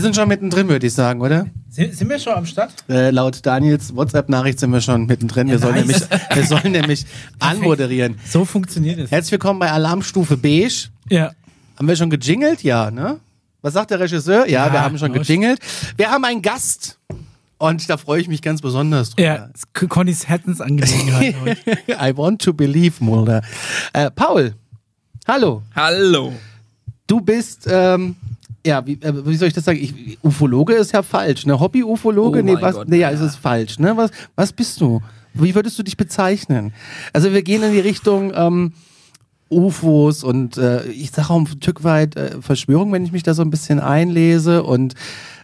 Wir sind schon mittendrin, würde ich sagen, oder? Sind, sind wir schon am Start? Äh, laut Daniels WhatsApp-Nachricht sind wir schon mittendrin. wir, sollen nice. nämlich, wir sollen nämlich anmoderieren. So funktioniert es. Herzlich willkommen bei Alarmstufe Beige. Ja. Haben wir schon gejingelt? Ja, ne? Was sagt der Regisseur? Ja, Ja, wir haben schon gejingelt. Wir haben einen Gast. Und da freue ich mich ganz besonders drüber. Ja, Connys Herzensangelegenheit heute. I want to believe, Mulder. Äh, Paul, hallo. Hallo. Du bist, ähm, ja, wie, äh, wie soll ich das sagen? Ich, Ufologe ist ja falsch, ne? Hobby-Ufologe? Oh nee, was, Gott, nee, ja, es ja. ist falsch, ne? Was, was bist du? Wie würdest du dich bezeichnen? Also wir gehen in die Richtung ähm, UFOs und äh, ich sage auch ein Stück weit äh, Verschwörung, wenn ich mich da so ein bisschen einlese und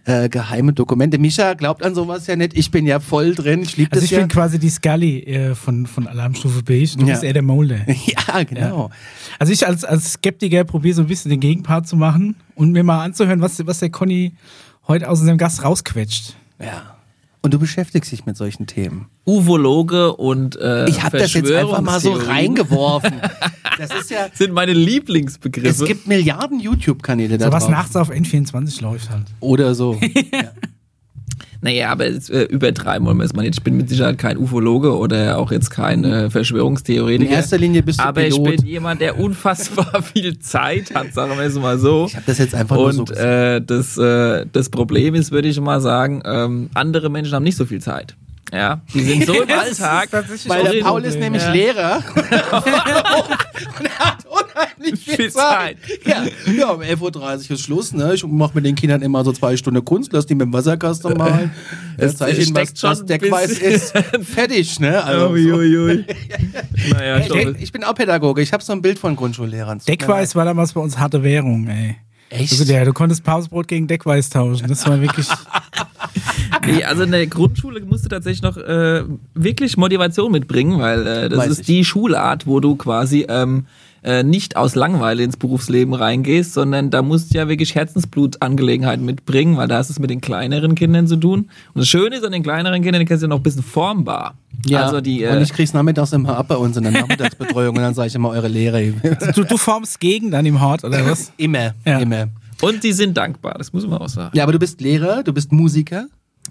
äh, geheime Dokumente. Mischa glaubt an sowas ja nicht. Ich bin ja voll drin. Ich liebe Also das ich ja. bin quasi die Scully äh, von, von Alarmstufe Beige. Du Ja. bist eher der Molde. ja, genau. Also ich als, als Skeptiker probiere so ein bisschen den Gegenpart zu machen und mir mal anzuhören, was, was der Conny heute aus seinem Gast rausquetscht. Ja. Und du beschäftigst dich mit solchen Themen. Ufologe und äh, Ich habe das jetzt einfach mal so reingeworfen. Das ist ja. Sind meine Lieblingsbegriffe. Es gibt Milliarden YouTube-Kanäle da So was nachts auf N24 läuft halt. Oder so. Naja, aber jetzt, äh, übertreiben wollen wir es mal nicht. Ich bin mit Sicherheit kein Ufologe oder auch jetzt kein äh, Verschwörungstheoretiker. In erster Linie bist du Aber Pilot. ich bin jemand, der unfassbar viel Zeit hat, sagen wir es mal so. Ich habe das jetzt einfach nur so Und äh, das, äh, das Problem ist, würde ich mal sagen, ähm, andere Menschen haben nicht so viel Zeit. Ja, die sind so im Alltag. Weil der Paul ist nämlich ja. Lehrer und er hat unheimlich viel, Viel Zeit. Ja. ja, um 11.30 Uhr ist Schluss. Ne? Ich mache mit den Kindern immer so zwei Stunden Kunst, lass die mit dem Wasserkasten malen. Es Es zeige ihnen, was, ein Deckweiß ist. Fertig, ne? Also, so. Uiuiui. naja, ich, ich bin auch Pädagoge. Ich habe so ein Bild von Grundschullehrern. Deckweiß war damals bei uns harte Währung, ey. Echt? Also der, du konntest Pausenbrot gegen Deckweiß tauschen. Das war wirklich. Nee, also in der Grundschule musst du tatsächlich noch äh, wirklich Motivation mitbringen, weil äh, das Weiß ist ich. die Schulart, wo du quasi ähm, äh, nicht aus Langeweile ins Berufsleben reingehst, sondern da musst du ja wirklich Herzensblutangelegenheiten mitbringen, weil da hast du es mit den kleineren Kindern zu tun. Und das Schöne ist an den kleineren Kindern, die kannst du ja noch ein bisschen formbar. Ja, Also die, und äh, ich krieg's nachmittags immer ab bei uns in der Nachmittagsbetreuung und dann sage ich immer eure Lehre. Du, du formst gegen dann im Hort, oder was? immer, Ja. immer. und die sind dankbar, das muss man auch sagen. Ja, aber du bist Lehrer, du bist Musiker.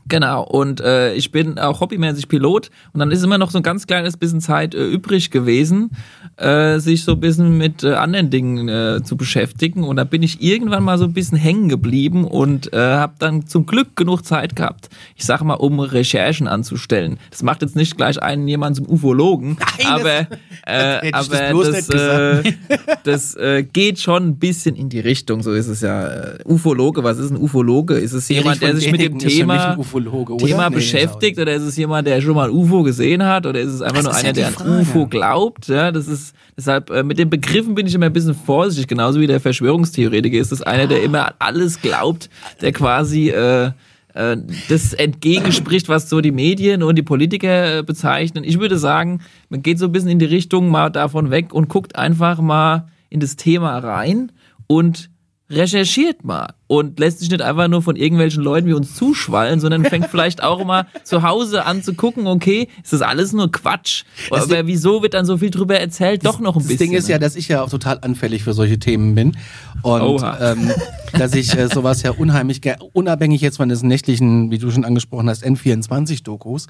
Genau, und äh, ich bin auch hobbymäßig Pilot und dann ist immer noch so ein ganz kleines bisschen Zeit äh, übrig gewesen, äh, sich so ein bisschen mit äh, anderen Dingen äh, zu beschäftigen und da bin ich irgendwann mal so ein bisschen hängen geblieben und äh, habe dann zum Glück genug Zeit gehabt, ich sag mal, um Recherchen anzustellen. Das macht jetzt nicht gleich einen jemand zum Ufologen, Nein, aber, äh, das aber bloß das, nicht äh, das äh, geht schon ein bisschen in die Richtung, so ist es ja. Äh, Ufologe, was ist ein Ufologe? Ist es jemand, der sich mit dem Thema Ufologe, oder? Thema Nee, beschäftigt oder ist es jemand, der schon mal ein UFO gesehen hat oder ist es einfach Das nur einer, ja der an. UFO glaubt? Ja, das ist deshalb äh, mit den Begriffen bin ich immer ein bisschen vorsichtig, genauso wie der Verschwörungstheoretiker ist das einer, der immer an alles glaubt, der quasi äh, äh, das entgegenspricht, was so die Medien und die Politiker äh, bezeichnen. Ich würde sagen, man geht so ein bisschen in die Richtung mal davon weg und guckt einfach mal in das Thema rein und recherchiert mal und lässt sich nicht einfach nur von irgendwelchen Leuten wie uns zuschwallen, sondern fängt vielleicht auch mal zu Hause an zu gucken, okay, ist das alles nur Quatsch? Das Aber wieso wird dann so viel drüber erzählt? Doch noch ein Das bisschen. Ding ist ja, ne? dass ich ja auch total anfällig für solche Themen bin. Und ähm, dass ich äh, sowas ja unheimlich, unabhängig jetzt von diesen nächtlichen, wie du schon angesprochen hast, N24-Dokus.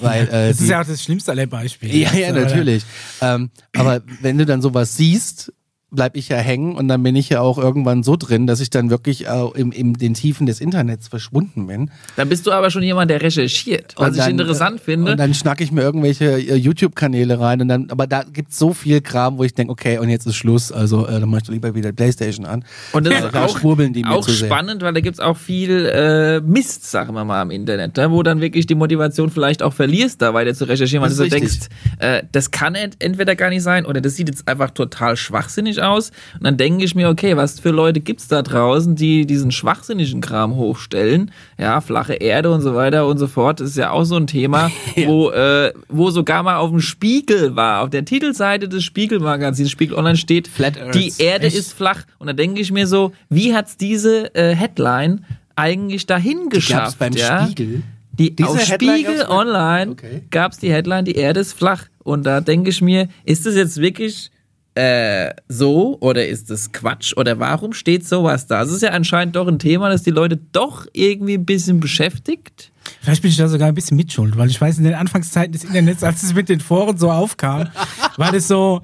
Weil, äh, Das ist die- ja auch das schlimmste aller Beispiele. ja, ja, natürlich. Ähm, aber wenn du dann sowas siehst, bleib ich ja hängen und dann bin ich ja auch irgendwann so drin, dass ich dann wirklich äh, in, in den Tiefen des Internets verschwunden bin. Dann bist du aber schon jemand, der recherchiert, was Und ich dann, interessant äh, finde. Und dann schnack ich mir irgendwelche äh, YouTube-Kanäle rein und dann, aber da gibt's so viel Kram, wo ich denke, okay, und jetzt ist Schluss, also äh, dann mach ich doch lieber wieder Playstation an. Und das ist Da auch, schwurbeln die mir auch spannend, weil da gibt's auch viel äh, Mist, sagen wir mal, im Internet, ne? wo dann wirklich die Motivation vielleicht auch verlierst, da weiter zu recherchieren, weil du so denkst, äh, das kann ent entweder gar nicht sein oder das sieht jetzt einfach total schwachsinnig aus. Und dann denke ich mir, okay, was für Leute gibt's da draußen, die diesen schwachsinnigen Kram hochstellen? Ja, flache Erde und so weiter und so fort. Das ist ja auch so ein Thema, wo, äh, wo sogar mal auf dem Spiegel war, auf der Titelseite des Spiegelmagazins, Spiegel Online steht, Flat Earth. die Erde Echt? ist flach. Und da denke ich mir so, wie hat's diese äh, Headline eigentlich dahin geschafft? beim ja? Spiegel. Die, Diese auf Headline Spiegel gab's? Online Okay. gab's die Headline, die Erde ist flach. Und da denke ich mir, ist das jetzt wirklich äh, so oder ist es Quatsch oder warum steht sowas da? Es ist ja anscheinend doch ein Thema, das die Leute doch irgendwie ein bisschen beschäftigt. Vielleicht bin ich da sogar ein bisschen mitschuld, weil ich weiß, in den Anfangszeiten des Internets, als es mit den Foren so aufkam, war das so,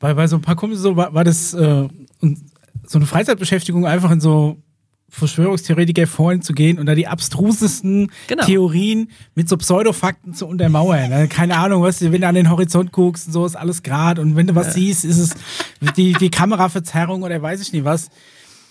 bei, bei so ein paar Kumpels so, war, war das äh, so eine Freizeitbeschäftigung, einfach in so Verschwörungstheoretiker vorhin zu gehen und da die abstrusesten Genau. Theorien mit so Pseudofakten zu untermauern. Also Keine Ahnung, was, wenn du an den Horizont guckst und so ist alles grad und wenn du was siehst, ist es die, die Kameraverzerrung oder weiß ich nicht was.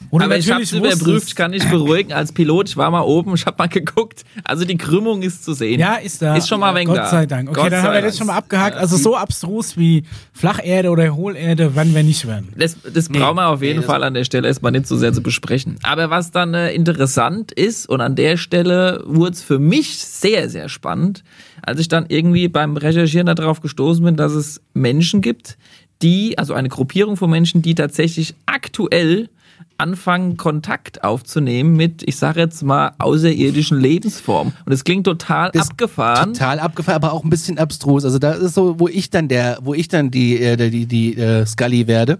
Und Aber ich habe es natürlich überprüft, kann ich beruhigen als Pilot. Ich war mal oben, ich habe mal geguckt. Also die Krümmung ist zu sehen. Ja, ist da. Ist schon mal ein wenig Gott da. sei Dank. Okay, Gott dann haben wir das schon mal abgehakt. Also so abstrus wie Flacherde oder Hohlerde werden wir nicht werden. Das, das brauchen wir auf jeden Fall an der Stelle erstmal nicht so sehr zu besprechen. Aber was dann äh, interessant ist, und an der Stelle wurde es für mich sehr, sehr spannend, als ich dann irgendwie beim Recherchieren darauf gestoßen bin, dass es Menschen gibt, die, also eine Gruppierung von Menschen, die tatsächlich aktuell anfangen, Kontakt aufzunehmen mit, ich sage jetzt mal, außerirdischen Lebensformen. Und es klingt total Das- abgefahren. Total abgefahren, aber auch ein bisschen abstrus. Also da ist so, wo ich dann der, wo ich dann die, äh, die, die, äh, Scully werde.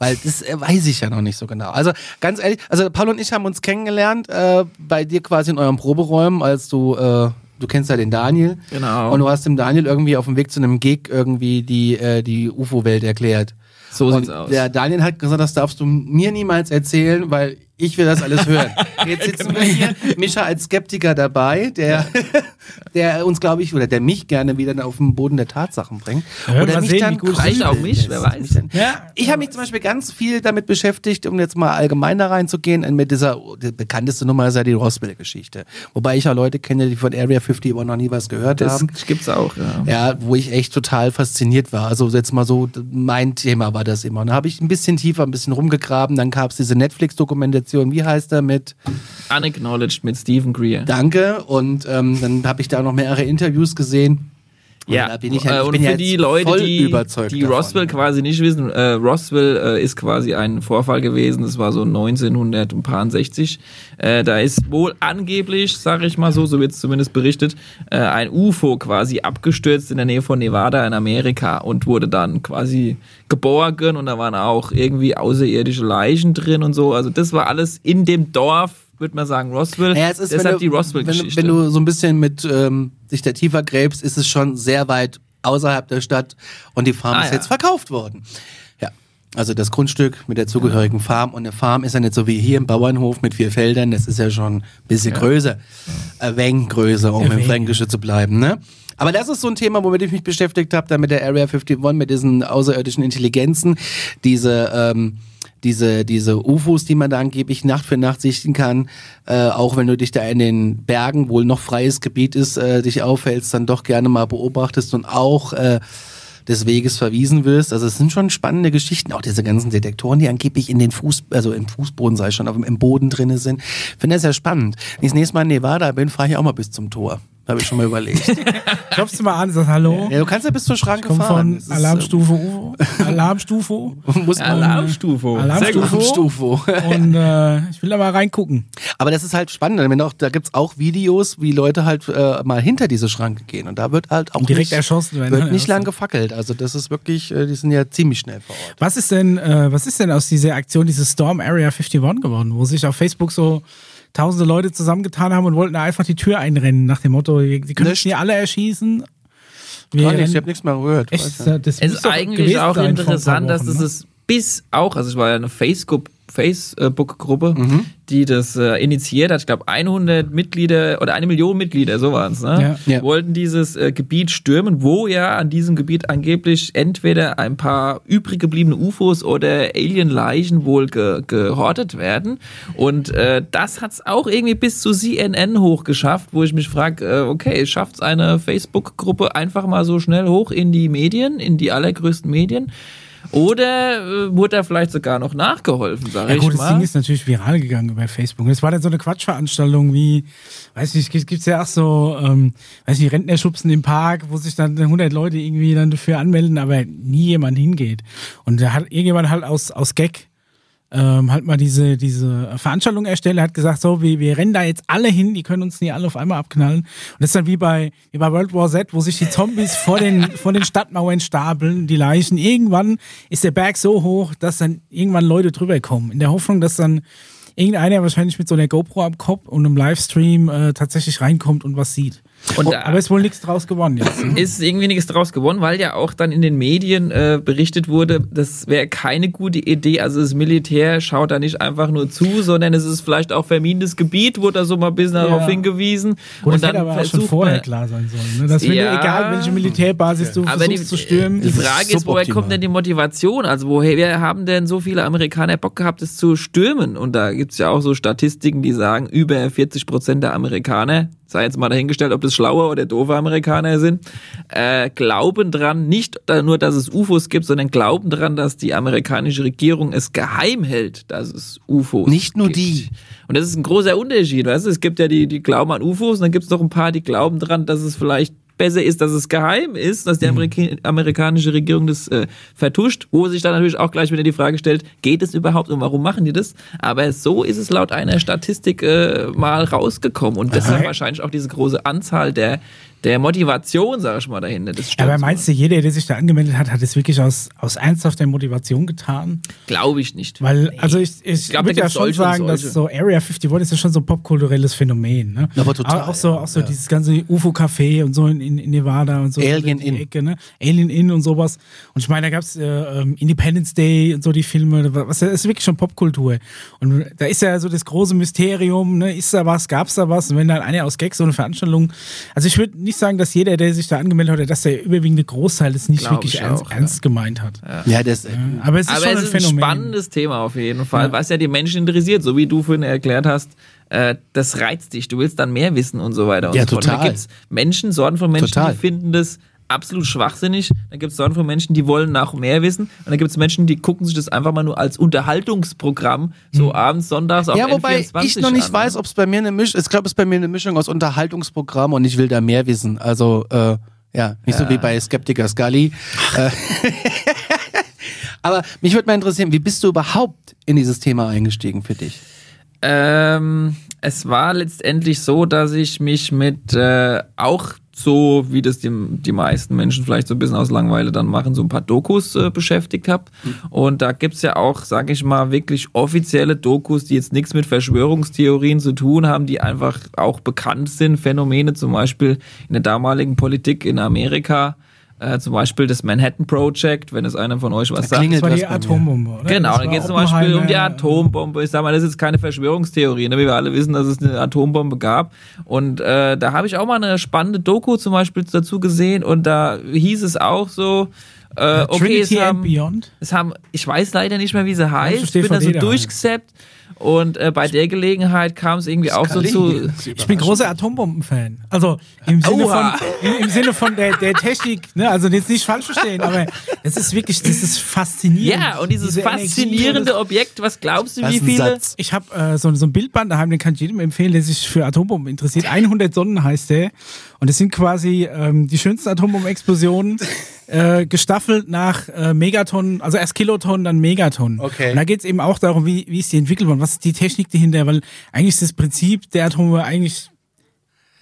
Weil das äh, weiß ich ja noch nicht so genau. Also ganz ehrlich, also Paul und ich haben uns kennengelernt äh, bei dir quasi in euren Proberäumen, als du, äh, du kennst ja den Daniel. Genau. Und du hast dem Daniel irgendwie auf dem Weg zu einem Gig irgendwie die, äh, die UFO-Welt erklärt. So und sieht's aus. Der Daniel hat gesagt, das darfst du mir niemals erzählen, weil ich will das alles hören. Jetzt sitzen wir hier, Mischa als Skeptiker dabei, der, der uns, glaube ich, oder der mich gerne wieder auf den Boden der Tatsachen bringt. Ja, oder mich sehen, dann gut es Vielleicht auch mich, wer weiß. Mich Ja. Ich habe mich zum Beispiel ganz viel damit beschäftigt, um jetzt mal allgemein da reinzugehen, mit dieser, die bekannteste Nummer ist ja die Roswell-Geschichte. Wobei ich ja Leute kenne, die von Area 51 noch nie was gehört Das haben. gibt's auch, ja. Ja, wo ich echt total fasziniert war. Also jetzt mal so, mein Thema war das immer. Und da habe ich ein bisschen tiefer, ein bisschen rumgegraben. Dann gab es diese Netflix-Dokumentation, wie heißt er, mit Unacknowledged mit Stephen Greer. Danke. Und ähm, dann habe ich da noch mehrere Interviews gesehen. Ja, da bin ich, ja, äh, ich und bin für die Leute, die, die davon. Roswell quasi nicht wissen, äh, Roswell äh, ist quasi ein Vorfall gewesen, das war so 1960. Äh, da ist wohl angeblich, sage ich mal so, so wird es zumindest berichtet, äh, ein UFO quasi abgestürzt in der Nähe von Nevada in Amerika und wurde dann quasi geborgen und da waren auch irgendwie außerirdische Leichen drin und so. Also das war alles in dem Dorf, würde man sagen, Roswell. Naja, es ist, Deshalb wenn die du, Roswell-Geschichte. Wenn, wenn du so ein bisschen mit ähm, sich da tiefer gräbst, ist es schon sehr weit außerhalb der Stadt und die Farm Ah, ist ja. jetzt verkauft worden. Ja. Also das Grundstück mit der zugehörigen Farm und eine Farm ist ja nicht so wie hier im Bauernhof mit vier Feldern, das ist ja schon ein bisschen größer. Ein wenig größer, um im. Fränkische zu bleiben, ne? Aber das ist so ein Thema, womit ich mich beschäftigt habe, da mit der Area 51, mit diesen außerirdischen Intelligenzen, diese, ähm, diese, diese UFOs, die man da angeblich Nacht für Nacht sichten kann, äh, auch wenn du dich da in den Bergen, wohl noch freies Gebiet ist, äh, dich aufhältst, dann doch gerne mal beobachtest und auch äh, des Weges verwiesen wirst. Also es sind schon spannende Geschichten, auch diese ganzen Detektoren, die angeblich in den Fuß, also im Fußboden sei schon, aber im Boden drinne sind. Finde das ja spannend. Wenn ich das nächste Mal in Nevada bin, fahre ich auch mal bis zum Tor. Habe ich schon mal überlegt. Klopfst du mal an, sagst Hallo. ja, du kannst ja bis zur Schranke Komm fahren. von Alarmstufe UFO. Alarmstufe. muss man Alarmstufe. Alarmstufe. Alarmstufe. Und äh, ich will da mal reingucken. Aber das ist halt spannend. Wenn auch, da gibt's auch Videos, wie Leute halt äh, mal hinter diese Schranke gehen. Und da wird halt auch Und direkt nicht, erschossen werden. wird ne? nicht lang gefackelt. Also das ist wirklich, äh, die sind ja ziemlich schnell vor Ort. Was ist denn, äh, was ist denn aus dieser Aktion, diese Storm Area 51 geworden, wo sich auf Facebook so tausende Leute zusammengetan haben und wollten da einfach die Tür einrennen, nach dem Motto, die können Nicht. alle erschießen. Wir Gar nichts, ich habe nichts mehr gehört. Echt? Das Es ist eigentlich auch interessant, dass Wochen, das ne? ist bis auch, also es war ja eine Facebook Facebook-Gruppe, Mhm. die das äh, initiiert hat. Ich glaube, 100 Mitglieder oder eine Million Mitglieder, so waren es, ne? Ja. Ja. wollten dieses äh, Gebiet stürmen, wo ja an diesem Gebiet angeblich entweder ein paar übrig gebliebene UFOs oder Alien-Leichen wohl ge gehortet werden. Und äh, das hat es auch irgendwie bis zu CNN hochgeschafft, wo ich mich frage, äh, okay, schafft es eine Facebook-Gruppe einfach mal so schnell hoch in die Medien, in die allergrößten Medien? Oder äh, wurde da vielleicht sogar noch nachgeholfen, sag Ja ich gut, das mal. Ding ist natürlich viral gegangen über Facebook. Und es war dann so eine Quatschveranstaltung wie, weiß nicht, gibt gibt's ja auch so, ähm, weiß nicht, Rentnerschubsen im Park, wo sich dann 100 Leute irgendwie dann dafür anmelden, aber nie jemand hingeht. Und da hat irgendjemand halt aus, aus Gag ähm, halt mal diese, diese Veranstaltung erstellt, Er hat gesagt, so, wir, wir rennen da jetzt alle hin, die können uns nie alle auf einmal abknallen. Und das ist dann wie bei, wie bei World War Z, wo sich die Zombies vor den, vor den Stadtmauern stapeln, die Leichen. Irgendwann ist der Berg so hoch, dass dann irgendwann Leute drüber kommen. In der Hoffnung, dass dann irgendeiner wahrscheinlich mit so einer GoPro am Kopf und einem Livestream äh, tatsächlich reinkommt und was sieht. Und Oh, aber ist wohl nichts draus gewonnen jetzt. ne? ist irgendwie nichts draus gewonnen, weil ja auch dann in den Medien äh, berichtet wurde, das wäre keine gute Idee. Also das Militär schaut da nicht einfach nur zu, sondern es ist vielleicht auch verminetes Gebiet, wurde da so mal ein bisschen darauf hingewiesen. Gut, und das hätte aber auch schon vorher man- klar sein sollen. Ne? Dass wenn Ja. du, egal welche Militärbasis du aber die, versuchst zu stürmen, die Frage ist, woher kommt denn die Motivation? Also woher haben denn so viele Amerikaner Bock gehabt, es zu stürmen? Und da gibt's ja auch so Statistiken, die sagen, über 40 Prozent der Amerikaner, sei jetzt mal dahingestellt, ob das schlaue oder doofe Amerikaner sind, äh, glauben dran, nicht nur, dass es UFOs gibt, sondern glauben dran, dass die amerikanische Regierung es geheim hält, dass es UFOs Nicht nur gibt. die. Und das ist ein großer Unterschied, weißt du? Es gibt ja die, die glauben an UFOs und dann gibt es noch ein paar, die glauben dran, dass es vielleicht besser ist, dass es geheim ist, dass die Amerika amerikanische Regierung das äh, vertuscht, wo sich dann natürlich auch gleich wieder die Frage stellt, geht es überhaupt und warum machen die das? Aber so ist es laut einer Statistik äh, mal rausgekommen und deshalb Okay. wahrscheinlich auch diese große Anzahl der, der Motivation, sag ich mal, dahinter. Das stimmt. aber meinst du, jeder, der sich da angemeldet hat, hat es wirklich aus, aus ernsthafter Motivation getan? Glaube ich nicht. Weil, also ich, ich, glaub, da würde ja schon sagen, dass so Area 51 ist ja schon so ein popkulturelles Phänomen. Ne? Aber total, Auch, auch so, auch so ja. dieses ganze UFO-Café und so in, in, in Nevada und so. Alien die Inn. Ecke, ne? Alien Inn und sowas. Und ich meine, da gab's äh, ähm, Independence Day und so die Filme. Was das ist wirklich schon Popkultur. Und da ist ja so das große Mysterium, ne? Ist da was, gab's da was? Und wenn dann einer aus Gag so eine Veranstaltung. Also ich würde nicht sagen, dass jeder, der sich da angemeldet hat, dass der überwiegende Großteil das nicht Glaub wirklich ich ernst, auch, ja. ernst gemeint hat. Ja, das, Aber es ist Aber schon es ein ist ein Phänomen. spannendes Thema auf jeden Fall, was ja die Menschen interessiert, so wie du vorhin erklärt hast. Äh, das reizt dich, du willst dann mehr wissen und so weiter und Ja, so total. Da gibt's Menschen, Sorten von Menschen, Total. die finden das absolut schwachsinnig. Dann gibt es Sorten von Menschen, die wollen nach mehr wissen. Und dann gibt es Menschen, die gucken sich das einfach mal nur als Unterhaltungsprogramm so abends, sonntags auf ja, wobei N24 ich noch nicht an. weiß, ob es bei mir eine Mischung, ich glaube, es ist bei mir eine Mischung aus Unterhaltungsprogramm und ich will da mehr wissen. Also, äh, ja, nicht so wie bei Skeptiker Scully. Äh, Aber mich würde mal interessieren, wie bist du überhaupt in dieses Thema eingestiegen für dich? Ähm, es war letztendlich so, dass ich mich mit äh, auch so, wie das die, die meisten Menschen vielleicht so ein bisschen aus Langeweile dann machen, so ein paar Dokus äh, beschäftigt habe. Und da gibt's ja auch, sage ich mal, wirklich offizielle Dokus, die jetzt nichts mit Verschwörungstheorien zu tun haben, die einfach auch bekannt sind. Phänomene zum Beispiel in der damaligen Politik in Amerika. Äh, zum Beispiel das Manhattan Project, wenn es einer von euch was sagt. klingelt Das war die. Atombombe, oder? Genau, war geht es zum Beispiel um die. Atombombe. Ich sag mal, das ist jetzt keine Verschwörungstheorie, ne? wie wir alle wissen, dass es eine Atombombe gab. Und äh, da habe ich auch mal eine spannende Doku zum Beispiel dazu gesehen und da hieß es auch so, äh, okay, es Trinity haben, Beyond. es haben, ich weiß leider nicht mehr, wie sie heißt, ich bin da so DVD daheim. Und äh, bei der Gelegenheit kam es irgendwie auch so zu, Ich bin großer Atombomben-Fan. Also im Sinne von, Oha. im, im Sinne von der, der Technik, ne? also jetzt nicht falsch verstehen, aber es ist wirklich, das ist faszinierend. ja, und dieses Diese Energie faszinierende das- Objekt, was glaubst du, wie viele? Satz. Ich habe äh, so, so ein Bildband daheim, den kann ich jedem empfehlen, der sich für Atombomben interessiert. 100 Sonnen heißt der. Und es sind quasi ähm, die schönsten Atombombenexplosionen äh, gestaffelt nach äh, Megatonnen, also erst Kilotonnen, dann Megatonnen. Okay. Und da geht es eben auch darum, wie, wie ist die entwickelt worden, was ist die Technik dahinter, weil eigentlich ist das Prinzip der Atombombe eigentlich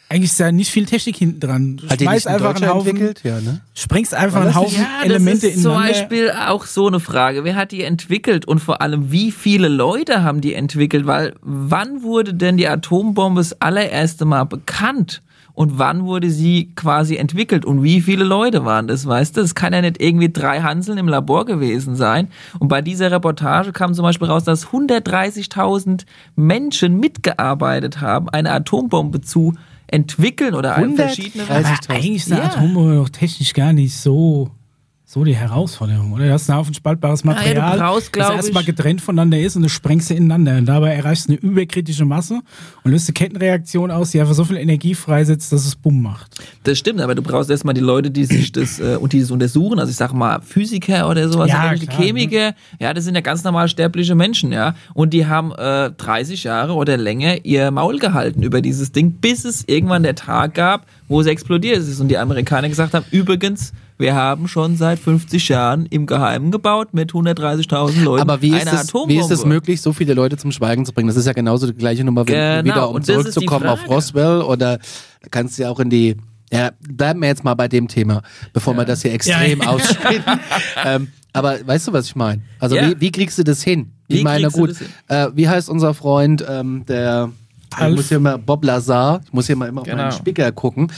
eigentlich ist da nicht viel Technik hinten dran. Du Hat die schmeißt einfach einen Haufen, entwickelt? Ja, ne? sprengst einfach einen Haufen Ja, Elemente das ist zum. Beispiel auch so eine Frage. Wer hat die entwickelt und vor allem, wie viele Leute haben die entwickelt? Weil wann wurde denn die Atombombe das allererste Mal bekannt? Und wann wurde sie quasi entwickelt? Und wie viele Leute waren das? Weißt du, es kann ja nicht irgendwie drei Hanseln im Labor gewesen sein. Und bei dieser Reportage kam zum Beispiel raus, dass 130.000 Menschen mitgearbeitet haben, eine Atombombe zu entwickeln oder verschiedene. 130.000. Aber eigentlich ist eine Ja. Atombombe doch technisch gar nicht so, so die Herausforderung, oder? Du hast einen Haufen spaltbares ja, du Material, brauchst, das erstmal getrennt voneinander ist und du sprengst sie ineinander. Und dabei erreichst du eine überkritische Masse und löst eine Kettenreaktion aus, die einfach so viel Energie freisetzt, dass es Bumm macht. Das stimmt, aber du brauchst erstmal die Leute, die sich das äh, und die das untersuchen. Also ich sag mal Physiker oder sowas, Ja, oder klar, ne? Chemiker. Ja, das sind ja ganz normal sterbliche Menschen, ja. Und die haben äh, 30 Jahre oder länger ihr Maul gehalten über dieses Ding, bis es irgendwann der Tag gab, wo es explodiert ist. Und die Amerikaner gesagt haben, übrigens, wir haben schon seit 50 Jahren im Geheimen gebaut mit 130.000 Leuten Aber wie ist, es, wie ist es möglich, so viele Leute zum Schweigen zu bringen? Das ist ja genauso die gleiche Nummer, Genau, wieder um zurückzukommen auf. Roswell oder kannst du ja auch in die. Ja, bleiben wir jetzt mal bei dem Thema, bevor wir das hier extrem Ja. ausschneiden. ähm, aber weißt du, was ich meine? Also Ja. wie, wie kriegst du das hin? Wie ich meine, gut, äh, wie heißt unser Freund, ähm, der ich Alf. muss hier mal, Bob Lazar, ich muss hier mal immer auf Genau. meinen Spicker gucken.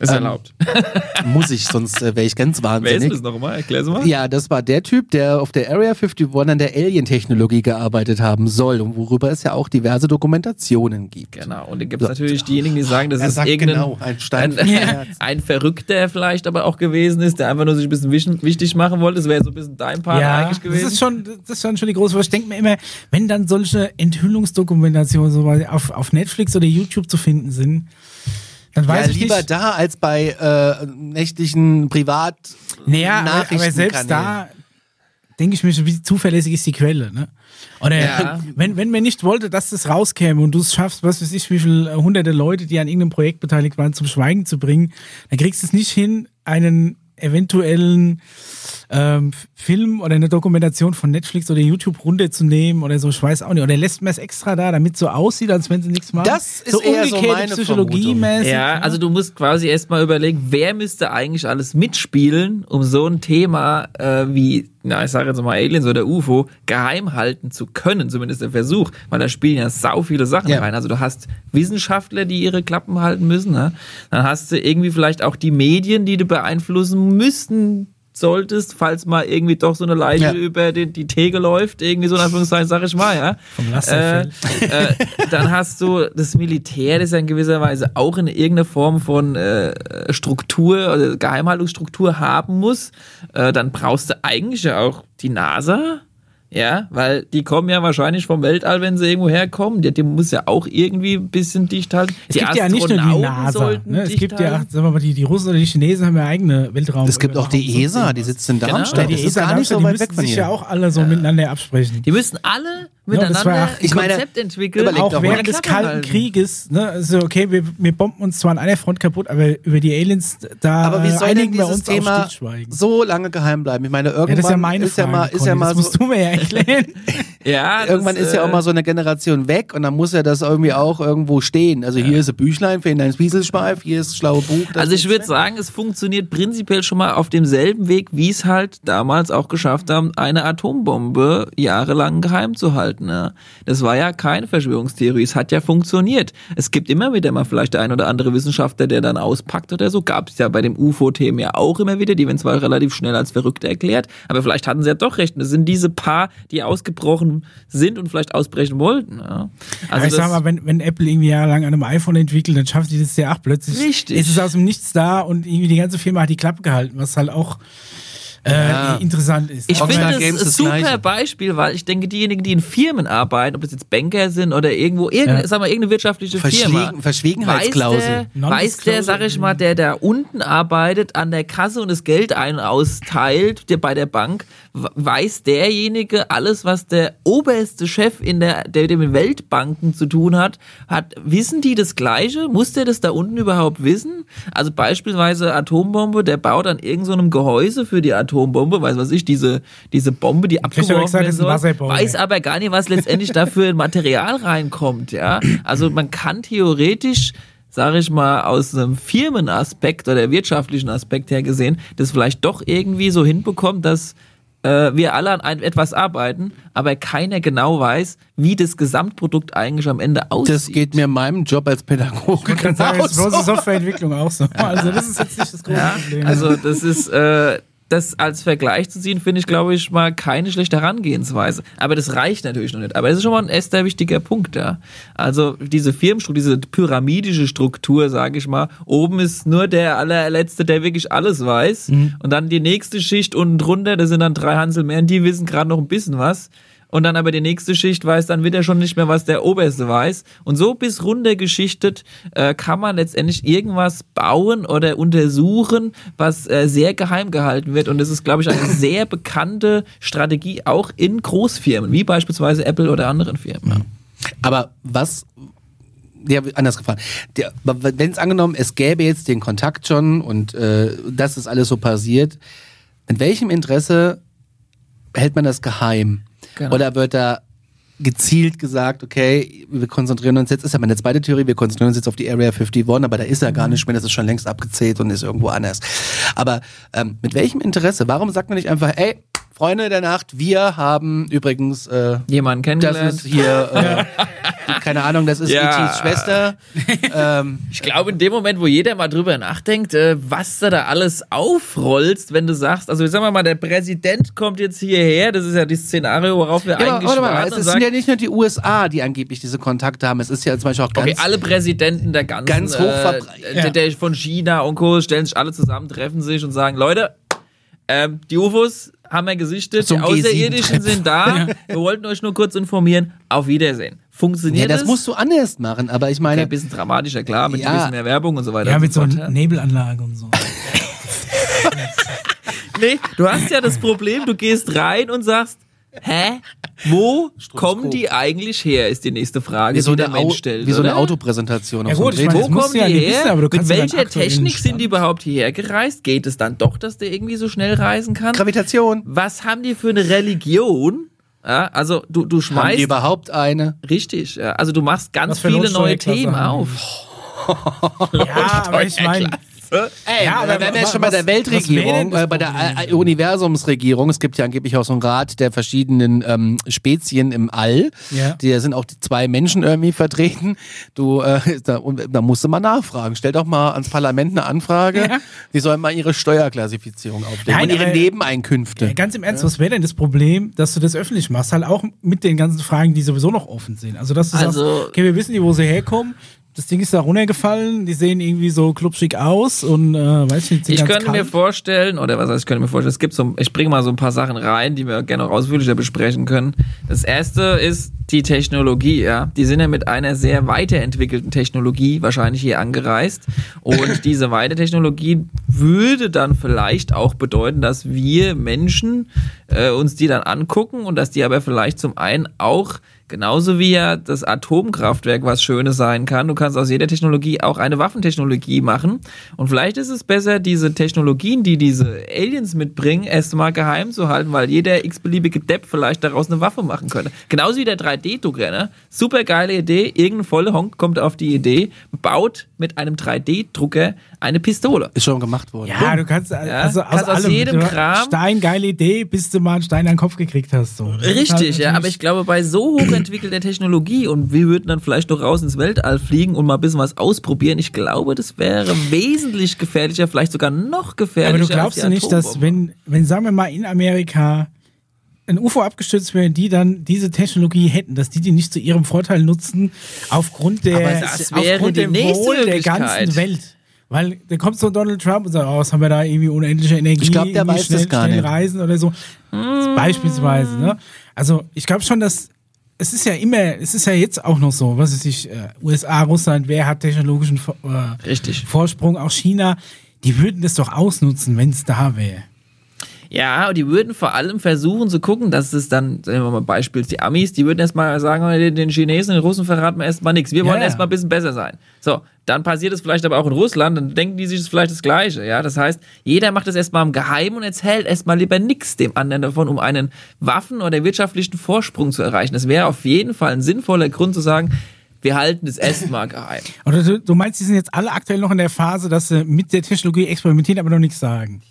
ist ähm, erlaubt. Muss ich, sonst äh, wäre ich ganz Wer ist wahnsinnig. das nochmal? Erklär's mal. Ja, das war der Typ, der auf der Area 51 an der Alien-Technologie gearbeitet haben soll und worüber es ja auch diverse Dokumentationen gibt. Genau, und dann gibt es natürlich diejenigen, die sagen, das Er ist sagt irgendein genau, ein Stein ein, ein Verrückter vielleicht aber auch gewesen ist, der einfach nur sich ein bisschen wichtig machen wollte. Das wäre so ein bisschen dein Part ja, eigentlich gewesen. Das ist schon, das ist schon, schon die große Frage. Ich denke mir immer, wenn dann solche Enthüllungsdokumentationen so auf, auf Netflix oder YouTube zu finden sind, dann weiß ja, ich lieber nicht. da als bei äh, nächtlichen Privat Naja, aber, selbst da denke ich mir schon, wie zuverlässig ist die Quelle, ne? Oder Ja. wenn, wenn man nicht wollte, dass das rauskäme und du es schaffst, was weiß ich, wie viele hunderte Leute, die an irgendeinem Projekt beteiligt waren, zum Schweigen zu bringen, dann kriegst du es nicht hin, einen eventuellen ähm, Film oder eine Dokumentation von Netflix oder YouTube runterzunehmen oder so, ich weiß auch nicht. Oder lässt man es extra da, damit es so aussieht, als wenn sie nichts machen? Das ist so eher so umgekehrte meine Psychologiemäßig. Ja, also du musst quasi erstmal überlegen, wer müsste eigentlich alles mitspielen, um so ein Thema äh, wie, na, ich sage jetzt mal Aliens oder UFO, geheim halten zu können, zumindest der Versuch, weil da spielen ja sau viele Sachen Ja. rein. Also du hast Wissenschaftler, die ihre Klappen halten müssen, ne? dann hast du irgendwie vielleicht auch die Medien, die du beeinflussen müssten solltest, falls mal irgendwie doch so eine Leiche Ja. über die, die Theke läuft, irgendwie so in Anführungszeichen, sag ich mal, ja. Vom Äh, Lasterfell. äh, dann hast du das Militär, das ja in gewisser Weise auch in irgendeiner Form von äh, Struktur oder Geheimhaltungsstruktur haben muss. Äh, dann brauchst du eigentlich ja auch die NASA. Ja, weil die kommen ja wahrscheinlich vom Weltall, wenn sie irgendwo herkommen. Die, die muss ja auch irgendwie ein bisschen dicht halten. Es die gibt ja nicht nur die NASA. Ne? Es gibt ja, sagen wir mal, die, die Russen oder die Chinesen haben ja eigene Weltraum. Es gibt auch die ESA, die sitzt in Genau. Darmstadt. Ja, die das ist ESA, gar nicht so die weit müssen weg von sich hier. ja auch alle so miteinander absprechen. Die müssen alle miteinander auch- ein ich meine, Konzept entwickeln. auch während des Kalten halten. Krieges, ne, also okay, wir, wir bomben uns zwar an einer Front kaputt, aber über die Aliens, da Aber wie soll denn einigen wir dieses uns auf Thema so lange geheim bleiben? Ich meine, irgendwann Ja, das ist ja meine ist ja Frage, mal, ist Conny, ja mal das so, musst du mir ja erklären. Ja, das, irgendwann ist ja äh, auch mal so eine Generation weg und dann muss ja das irgendwie auch irgendwo stehen. Also hier ist ein Büchlein für in dein Spieselschweif, hier ist das schlaue Buch. das Also ich würde sagen, es funktioniert prinzipiell schon mal auf demselben Weg, wie es halt damals auch geschafft haben, eine Atombombe jahrelang geheim zu halten. Ja. Das war ja keine Verschwörungstheorie, es hat ja funktioniert. Es gibt immer wieder mal vielleicht der ein oder andere Wissenschaftler, der dann auspackt oder so. Gab es ja bei dem UFO-Themen ja auch immer wieder, die werden zwar relativ schnell als verrückt erklärt, aber vielleicht hatten sie ja doch recht. Und es sind diese paar, die ausgebrochen sind und vielleicht ausbrechen wollten. Ja. Also Also ich sag mal, wenn, wenn Apple irgendwie jahrelang an einem iPhone entwickelt, dann schafft die das ja auch plötzlich. Richtig. Ist es aus dem Nichts da und irgendwie die ganze Firma hat die Klappe gehalten, was halt auch äh, Ja. interessant ist. Ich finde, das Games ist super Gleiche. Beispiel, weil ich denke, diejenigen, die in Firmen arbeiten, ob das jetzt Banker sind oder irgendwo, irgendeine, Ja. sag mal, irgendeine wirtschaftliche Verschwiegen- Firma. Verschwiegenheitsklausel. Weiß der, weiß der, sag ich mal, der da unten arbeitet, an der Kasse und das Geld ein- und austeilt, der bei der Bank, weiß derjenige alles, was der oberste Chef in der, der, mit Weltbanken zu tun hat, hat, wissen die das Gleiche? Muss der das da unten überhaupt wissen? Also beispielsweise Atombombe, der baut an irgendeinem so Gehäuse für die Atombombe, weiß was ich, diese, diese Bombe, die abgeworfen werden soll, weiß aber gar nicht, was letztendlich dafür in Material reinkommt, ja. Also man kann theoretisch sage ich mal, aus einem Firmenaspekt oder wirtschaftlichen Aspekt her gesehen, das vielleicht doch irgendwie so hinbekommt, dass äh, wir alle an ein, etwas arbeiten, aber keiner genau weiß, wie das Gesamtprodukt eigentlich am Ende aussieht. Das geht mir in meinem Job als Pädagoge Ich kann sagen, das ist genauso. bloße Softwareentwicklung auch so. Also das ist jetzt nicht das große Ja, Problem. also das ist, äh, das als Vergleich zu ziehen, finde ich, glaube ich, mal keine schlechte Herangehensweise. Aber das reicht natürlich noch nicht. Aber das ist schon mal ein erster wichtiger Punkt, ja. Also diese Firmenstruktur, diese pyramidische Struktur, sage ich mal, oben ist nur der allerletzte, der wirklich alles weiß. Und dann die nächste Schicht unten drunter, da sind dann drei Hansel mehr und die wissen gerade noch ein bisschen was. Und dann aber die nächste Schicht weiß dann wieder schon nicht mehr, was der Oberste weiß. Und so bis runtergeschichtet äh, kann man letztendlich irgendwas bauen oder untersuchen, was äh, sehr geheim gehalten wird. Und das ist, glaube ich, eine sehr bekannte Strategie auch in Großfirmen, wie beispielsweise Apple oder anderen Firmen. Aber was ja, anders gefragt. Wenn es angenommen, es gäbe jetzt den Kontakt schon und äh, das ist alles so passiert, in welchem Interesse hält man das geheim? Genau. Oder wird da gezielt gesagt, okay, wir konzentrieren uns jetzt, ist ja meine zweite Theorie, wir konzentrieren uns jetzt auf die Area 51, aber da ist er gar nicht mehr, das ist schon längst abgezählt und ist irgendwo anders. Aber ähm, mit welchem Interesse? Warum sagt man nicht einfach, ey, Freunde der Nacht, wir haben übrigens äh, Jemanden das kennengelernt. ist hier, äh, keine Ahnung, das ist Ja. E.T.'s Schwester. ähm, Ich glaube, in dem Moment, wo jeder mal drüber nachdenkt, äh, was du da alles aufrollst, wenn du sagst, also sagen wir mal, der Präsident kommt jetzt hierher, das ist ja das Szenario, worauf wir ja, aber eigentlich warte mal, es und sind ja nicht nur die USA, die angeblich diese Kontakte haben. Es ist ja zum Beispiel auch ganz okay, alle Präsidenten der ganzen, Ganz hochverbreitet. äh, der, der von China und Co. stellen sich alle zusammen, treffen sich und sagen, Leute, ähm, die UFOs haben wir gesichtet, Zum die Außerirdischen G7-Treffen. sind da, wir wollten euch nur kurz informieren, auf Wiedersehen. Ja, Funktioniert das musst du anders machen, aber ich meine, Okay, ein bisschen dramatischer, klar, mit Ja. ein bisschen mehr Werbung und so weiter. Ja, mit so fort, einer Nebelanlage und so. Nee, du hast ja das Problem, du gehst rein und sagst, hä? Wo kommen die eigentlich her, ist die nächste Frage, wie so, die der eine, Au Mensch stellt. wie so eine oder? Autopräsentation Ja auf so gut, ich meine, Wo kommen ja die wissen, her? aber du Mit ja welcher Technik sind die überhaupt hierher gereist? Geht es dann doch, dass der irgendwie so schnell reisen kann? Gravitation. Was haben die für eine Religion? Ja, also du, du Haben schmeißt die überhaupt eine? richtig, ja, also du machst ganz viele neue Themen haben auf. Ja, aber ich meine, Ey, Ja, aber wenn wir jetzt schon bei der Weltregierung, äh, bei der Problem? äh, Universumsregierung, es gibt ja angeblich auch so einen Rat der verschiedenen ähm, Spezien im All. Ja. Da sind auch die zwei Menschen irgendwie vertreten. Du, äh, da, da musst du mal nachfragen. Stell doch mal ans Parlament eine Anfrage. Ja. Die sollen mal ihre Steuerklassifizierung auflegen Nein, und ihre aber- Nebeneinkünfte. Ja, ganz im Ernst, was wäre denn das Problem, dass du das öffentlich machst? Halt auch mit den ganzen Fragen, die sowieso noch offen sind. Also, dass du Also- sagst, okay, wir wissen nicht, wo sie herkommen. Das Ding ist da runtergefallen, die sehen irgendwie so klubschig aus und äh, weiß nicht, Ich könnte mir kalt. vorstellen, oder was heißt, ich könnte mir vorstellen, es gibt so, ich bringe mal so ein paar Sachen rein, die wir gerne noch ausführlicher besprechen können. Das erste ist die Technologie, ja. Die sind ja mit einer sehr weiterentwickelten Technologie wahrscheinlich hier angereist. Und diese Weitertechnologie würde dann vielleicht auch bedeuten, dass wir Menschen äh, uns die dann angucken und dass die aber vielleicht zum einen auch Genauso wie ja das Atomkraftwerk was Schönes sein kann. Du kannst aus jeder Technologie auch eine Waffentechnologie machen. Und vielleicht ist es besser, diese Technologien, die diese Aliens mitbringen, erstmal geheim zu halten, weil jeder x-beliebige Depp vielleicht daraus eine Waffe machen könnte. Genauso wie der 3D-Drucker, ne? Super geile Idee. Irgendein Vollhonk kommt auf die Idee, baut mit einem 3D-Drucker eine Pistole. Ist schon gemacht worden. Ja, du kannst also aus, Kannst aus allem, jedem Kram- Stein, geile Idee, bis du mal einen Stein an den Kopf gekriegt hast. So. Richtig, halt ja, aber ich glaube, bei so hochentwickelter Technologie und wir würden dann vielleicht noch raus ins Weltall fliegen und mal ein bisschen was ausprobieren, ich glaube, das wäre wesentlich gefährlicher, vielleicht sogar noch gefährlicher. Aber du glaubst die nicht, dass wenn, wenn, sagen wir mal, in Amerika ein UFO abgestürzt wäre, die dann diese Technologie hätten, dass die die nicht zu ihrem Vorteil nutzen, aufgrund der, aufgrund dem Wohl der ganzen Welt. Weil da kommt so Donald Trump und sagt, oh, was haben wir da irgendwie unendliche Energie, Ich glaub, der weiß schnell, das gar schnell nicht. reisen oder so. Beispielsweise, ne? Also ich glaube schon, dass es ist ja immer, es ist ja jetzt auch noch so, was ist ich, äh, USA, Russland, wer hat technologischen äh. Vorsprung, auch China, die würden das doch ausnutzen, wenn es da wäre. Ja, und die würden vor allem versuchen zu gucken, dass es dann, sagen wir mal Beispiel, die Amis, die würden erstmal sagen, den den Chinesen, den Russen verraten wir erstmal nichts. Wir Ja, wollen ja. erstmal ein bisschen besser sein. So, dann passiert es vielleicht aber auch in Russland, dann denken die sich das vielleicht das Gleiche. Ja, das heißt, jeder macht es erstmal im Geheimen und erzählt erstmal lieber nichts dem anderen davon, um einen Waffen- oder wirtschaftlichen Vorsprung zu erreichen. Das wäre auf jeden Fall ein sinnvoller Grund zu sagen, wir halten es erstmal geheim. Oder du, du meinst, die sind jetzt alle aktuell noch in der Phase, dass sie mit der Technologie experimentieren, aber noch nichts sagen.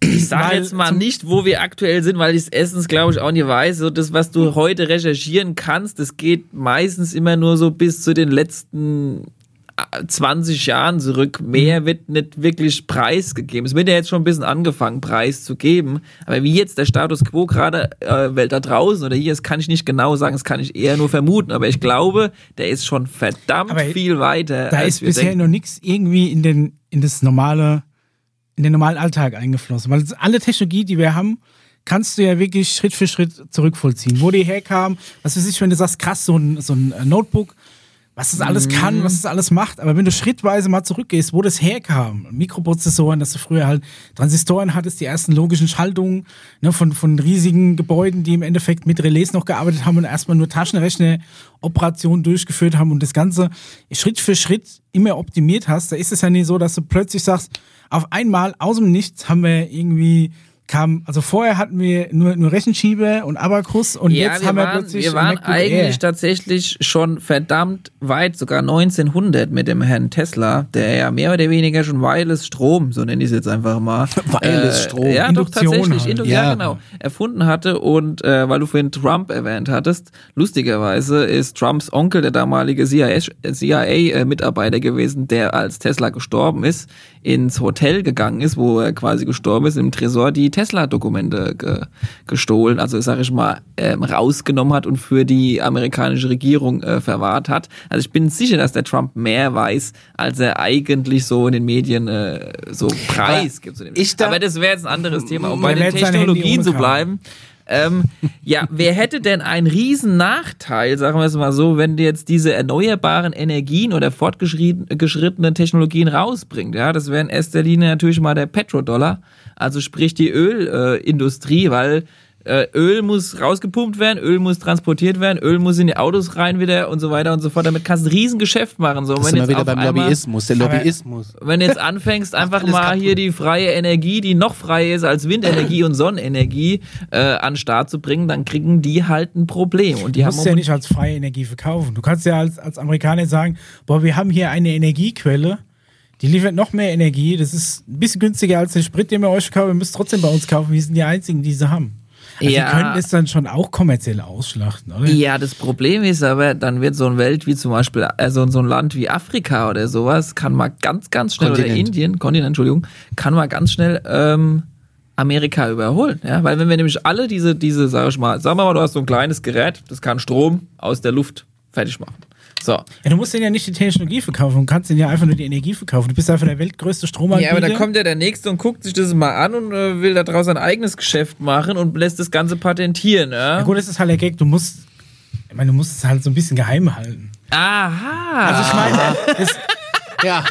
Ich sage jetzt mal nicht, wo wir aktuell sind, weil ich es erstens, glaube ich, auch nicht weiß. So das, was du heute recherchieren kannst, das geht meistens immer nur so bis zu den letzten 20 Jahren zurück. Mehr wird nicht wirklich preisgegeben. Es wird ja jetzt schon ein bisschen angefangen, Preis zu geben. Aber wie jetzt der Status quo gerade äh, Welt da draußen oder hier ist, kann ich nicht genau sagen. Das kann ich eher nur vermuten. Aber ich glaube, der ist schon verdammt Aber viel weiter. Da als ist wir bisher denken. noch nichts irgendwie in den, in das normale, in den normalen Alltag eingeflossen. Weil alle Technologie, die wir haben, kannst du ja wirklich Schritt für Schritt zurückvollziehen. Wo die herkam, was weiß ich, wenn du sagst, krass, so ein, so ein Notebook, was das alles kann, was das alles macht. Aber wenn du schrittweise mal zurückgehst, wo das herkam, Mikroprozessoren, dass du früher halt Transistoren hattest, die ersten logischen Schaltungen ne, von, von riesigen Gebäuden, die im Endeffekt mit Relais noch gearbeitet haben und erstmal nur Taschenrechner Operationen durchgeführt haben und das Ganze Schritt für Schritt immer optimiert hast, da ist es ja nicht so, dass du plötzlich sagst, auf einmal aus dem Nichts haben wir irgendwie kam, also vorher hatten wir nur, nur Rechenschieber und Abacus und Ja, jetzt wir haben wir waren, plötzlich wir waren eigentlich tatsächlich schon verdammt weit, sogar 1900 mit dem Herrn Tesla, der ja mehr oder weniger schon Wireless Strom, so nenne ich es jetzt einfach mal. Wireless Strom. Ja, Induktion doch tatsächlich, halt. Indu Ja. ja. genau, erfunden hatte und äh, weil du vorhin Trump erwähnt hattest, lustigerweise ist Trumps Onkel der damalige CIA-Mitarbeiter gewesen, der als Tesla gestorben ist, ins Hotel gegangen ist, wo er quasi gestorben ist, im Tresor die Tesla-Dokumente ge gestohlen, also sag ich mal, ähm, rausgenommen hat und für die amerikanische Regierung äh, verwahrt hat. Also ich bin sicher, dass der Trump mehr weiß, als er eigentlich so in den Medien äh, so preisgibt. da- Aber das wäre jetzt ein anderes Thema. Um Der bei den Technologien zu bleiben. Ähm, ja, wer hätte denn einen riesen Nachteil, sagen wir es mal so, wenn jetzt diese erneuerbaren Energien oder fortgeschrittenen Technologien rausbringt? Ja, das wäre in erster Linie natürlich mal der Petrodollar, also sprich die Ölindustrie, äh, weil äh, Öl muss rausgepumpt werden, Öl muss transportiert werden, Öl muss in die Autos rein wieder und so weiter und so fort. Damit kannst du ein Riesengeschäft machen. So, Das ist wenn immer jetzt wieder beim einmal- Lobbyismus, der Lobbyismus. wenn du jetzt anfängst, einfach mal kaputt. hier die freie Energie, die noch freier ist als Windenergie und Sonnenenergie, äh, an den Start zu bringen, dann kriegen die halt ein Problem. Und die Du haben musst ja nicht als freie Energie verkaufen. Du kannst ja als, als Amerikaner sagen, boah, wir haben hier eine Energiequelle, die liefert noch mehr Energie. Das ist ein bisschen günstiger als der Sprit, den wir euch verkaufen. Ihr müsst trotzdem bei uns kaufen. Wir sind die Einzigen, die sie haben. Also Ja. die können es dann schon auch kommerziell ausschlachten, oder? Ja, das Problem ist aber, dann wird so ein Welt wie zum Beispiel, also so ein Land wie Afrika oder sowas, kann mal ganz, ganz schnell, oder Kontinent. Indien, Kontinent, Entschuldigung, kann mal ganz schnell ähm, Amerika überholen. Ja? Weil wenn wir nämlich alle diese, diese, sag ich mal, sagen wir mal, du hast so ein kleines Gerät, das kann Strom aus der Luft fertig machen. So. Ja, du musst denen ja nicht die Technologie verkaufen, du kannst denen ja einfach nur die Energie verkaufen. Du bist einfach der weltgrößte Stromanbieter. Ja, aber dann kommt ja der Nächste und guckt sich das mal an und äh, will daraus ein eigenes Geschäft machen und lässt das Ganze patentieren. Ja? Ja gut, das ist halt der Gag, du musst, ich meine, du musst es halt so ein bisschen geheim halten. Aha. Also ich meine, Ja.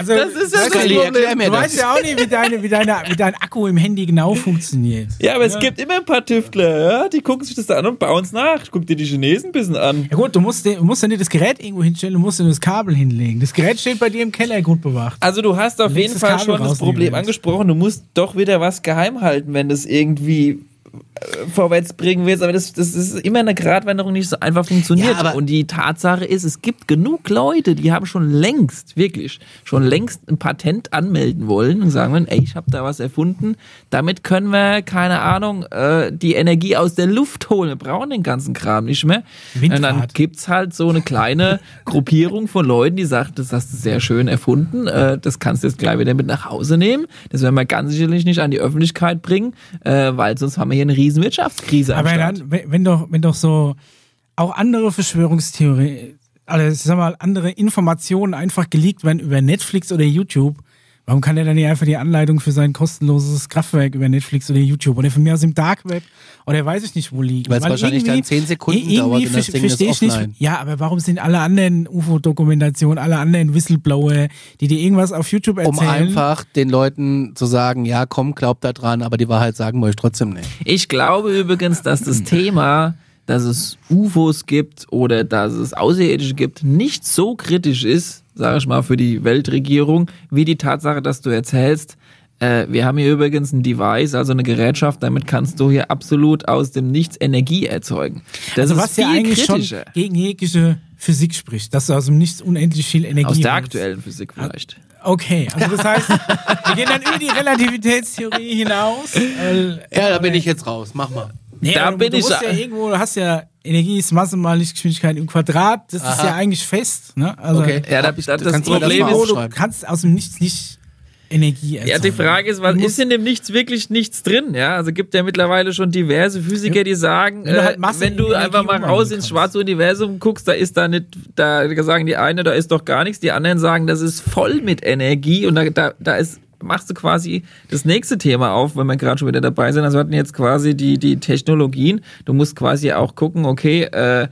Also, Das ist ja das du, Problem. Erklär mir Du das. weißt ja auch nicht, wie, deine, wie, deine, wie dein Akku im Handy genau funktioniert. ja, aber es gibt immer ein paar Tüftler, ja? die gucken sich das an und bauen es nach. Guck dir die Chinesen ein bisschen an. Ja gut, du musst, du musst ja nicht das Gerät irgendwo hinstellen, du musst ja nur das Kabel hinlegen. Das Gerät steht bei dir im Keller gut bewacht. Also du hast auf Legst jeden das Fall schon das Problem angesprochen. Du musst doch wieder was geheim halten, wenn das irgendwie vorwärts bringen willst. Aber das, das ist immer eine Gratwanderung, die nicht so einfach funktioniert. Ja, und die Tatsache ist, es gibt genug Leute, die haben schon längst, wirklich, schon längst ein Patent anmelden wollen und sagen, ey, ich habe da was erfunden. Damit können wir, keine Ahnung, äh, die Energie aus der Luft holen. Wir brauchen den ganzen Kram nicht mehr. Windrad. Und dann gibt's halt so eine kleine Gruppierung von Leuten, die sagt, das hast du sehr schön erfunden, äh, das kannst du jetzt gleich wieder mit nach Hause nehmen. Das werden wir ganz sicherlich nicht an die Öffentlichkeit bringen, äh, weil sonst haben wir hier eine riesen Wirtschaftskrise Aber dann, wenn wenn doch, wenn doch so auch andere Verschwörungstheorien, also ich sag mal, andere Informationen einfach geleakt werden über Netflix oder YouTube, warum kann er dann nicht einfach die Anleitung für sein kostenloses Kraftwerk über Netflix oder YouTube oder von mir aus im Dark Web oder weiß ich nicht wo liegen? Weil es wahrscheinlich dann 10 Sekunden dauert und das Ding ist ich nicht. offline. Ja, aber warum sind alle anderen UFO-Dokumentationen, alle anderen Whistleblower, die dir irgendwas auf YouTube erzählen? Um einfach den Leuten zu sagen, ja, komm, glaubt da dran, aber die Wahrheit sagen wir euch trotzdem nicht. Ich glaube übrigens, dass das Thema, dass es UFOs gibt oder dass es Außerirdische gibt, nicht so kritisch ist, sage ich mal, für die Weltregierung, wie die Tatsache, dass du erzählst, äh, wir haben hier übrigens ein Device, also eine Gerätschaft, damit kannst du hier absolut aus dem Nichts Energie erzeugen. Das also ist was viel ja eigentlich kritischer. schon gegen jegliche Physik spricht, dass du aus dem Nichts unendlich viel Energie Aus der aktuellen Physik vielleicht. Okay, also das heißt, wir gehen dann über die Relativitätstheorie hinaus. Weil, Ja, da bin ich jetzt raus. Mach mal. nee, da du, bin du ich- musst ja irgendwo, du hast ja Energie ist Masse mal Lichtgeschwindigkeit im Quadrat, das ist Aha. ja eigentlich fest. Ne? Also Okay. Ja, da- ich- das mir Problem mal ist- du kannst aus dem Nichts nicht Energie erzeugen. Ja, die Frage ist, was ist in dem Nichts wirklich nichts drin? Ja, also gibt ja mittlerweile schon diverse Physiker, die sagen, Wenn du halt äh, wenn du einfach mal raus ins schwarze Universum guckst, da ist da nicht, da sagen die eine, da ist doch gar nichts, die anderen sagen, das ist voll mit Energie und da, da, da ist machst du quasi das nächste Thema auf, wenn wir gerade schon wieder dabei sind. Also wir hatten jetzt quasi die, die Technologien. Du musst quasi auch gucken, okay, äh,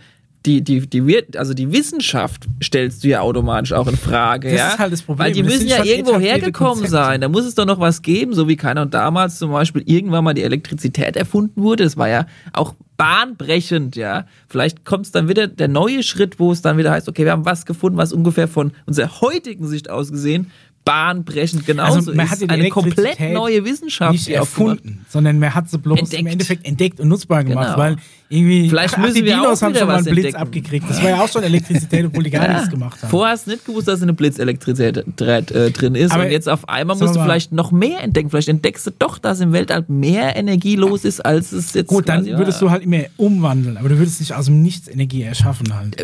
die, die, die, also die Wissenschaft stellst du ja automatisch auch in Frage. Das ja? ist halt das Problem. Weil die Das müssen ja irgendwo hergekommen Konzepte. sein. Da muss es doch noch was geben, so wie keiner und damals zum Beispiel irgendwann mal die Elektrizität erfunden wurde. Das war ja auch bahnbrechend, ja. Vielleicht kommt es dann wieder der neue Schritt, wo es dann wieder heißt, okay, wir haben was gefunden, was ungefähr von unserer heutigen Sicht aus gesehen bahnbrechend genauso Also man ist. hat ja die Eine komplett neue Wissenschaft, nicht die erfunden, sondern man hat sie bloß Entdeckt. im Endeffekt entdeckt und nutzbar gemacht, Genau. weil irgendwie Vielleicht ach, müssen die wir Dinos auch haben wieder schon mal einen Blitz entdecken. abgekriegt. Das war ja auch schon Elektrizität, obwohl die gar nichts gemacht haben. Vorher hast du nicht gewusst, dass eine Blitzelektrizität äh, drin ist. Aber und jetzt auf einmal musst du vielleicht noch mehr entdecken. Vielleicht entdeckst du doch, dass im Weltall mehr Energie los ist, als es jetzt Gut, dann würdest du halt immer umwandeln, aber du würdest nicht aus dem Nichts Energie erschaffen halt.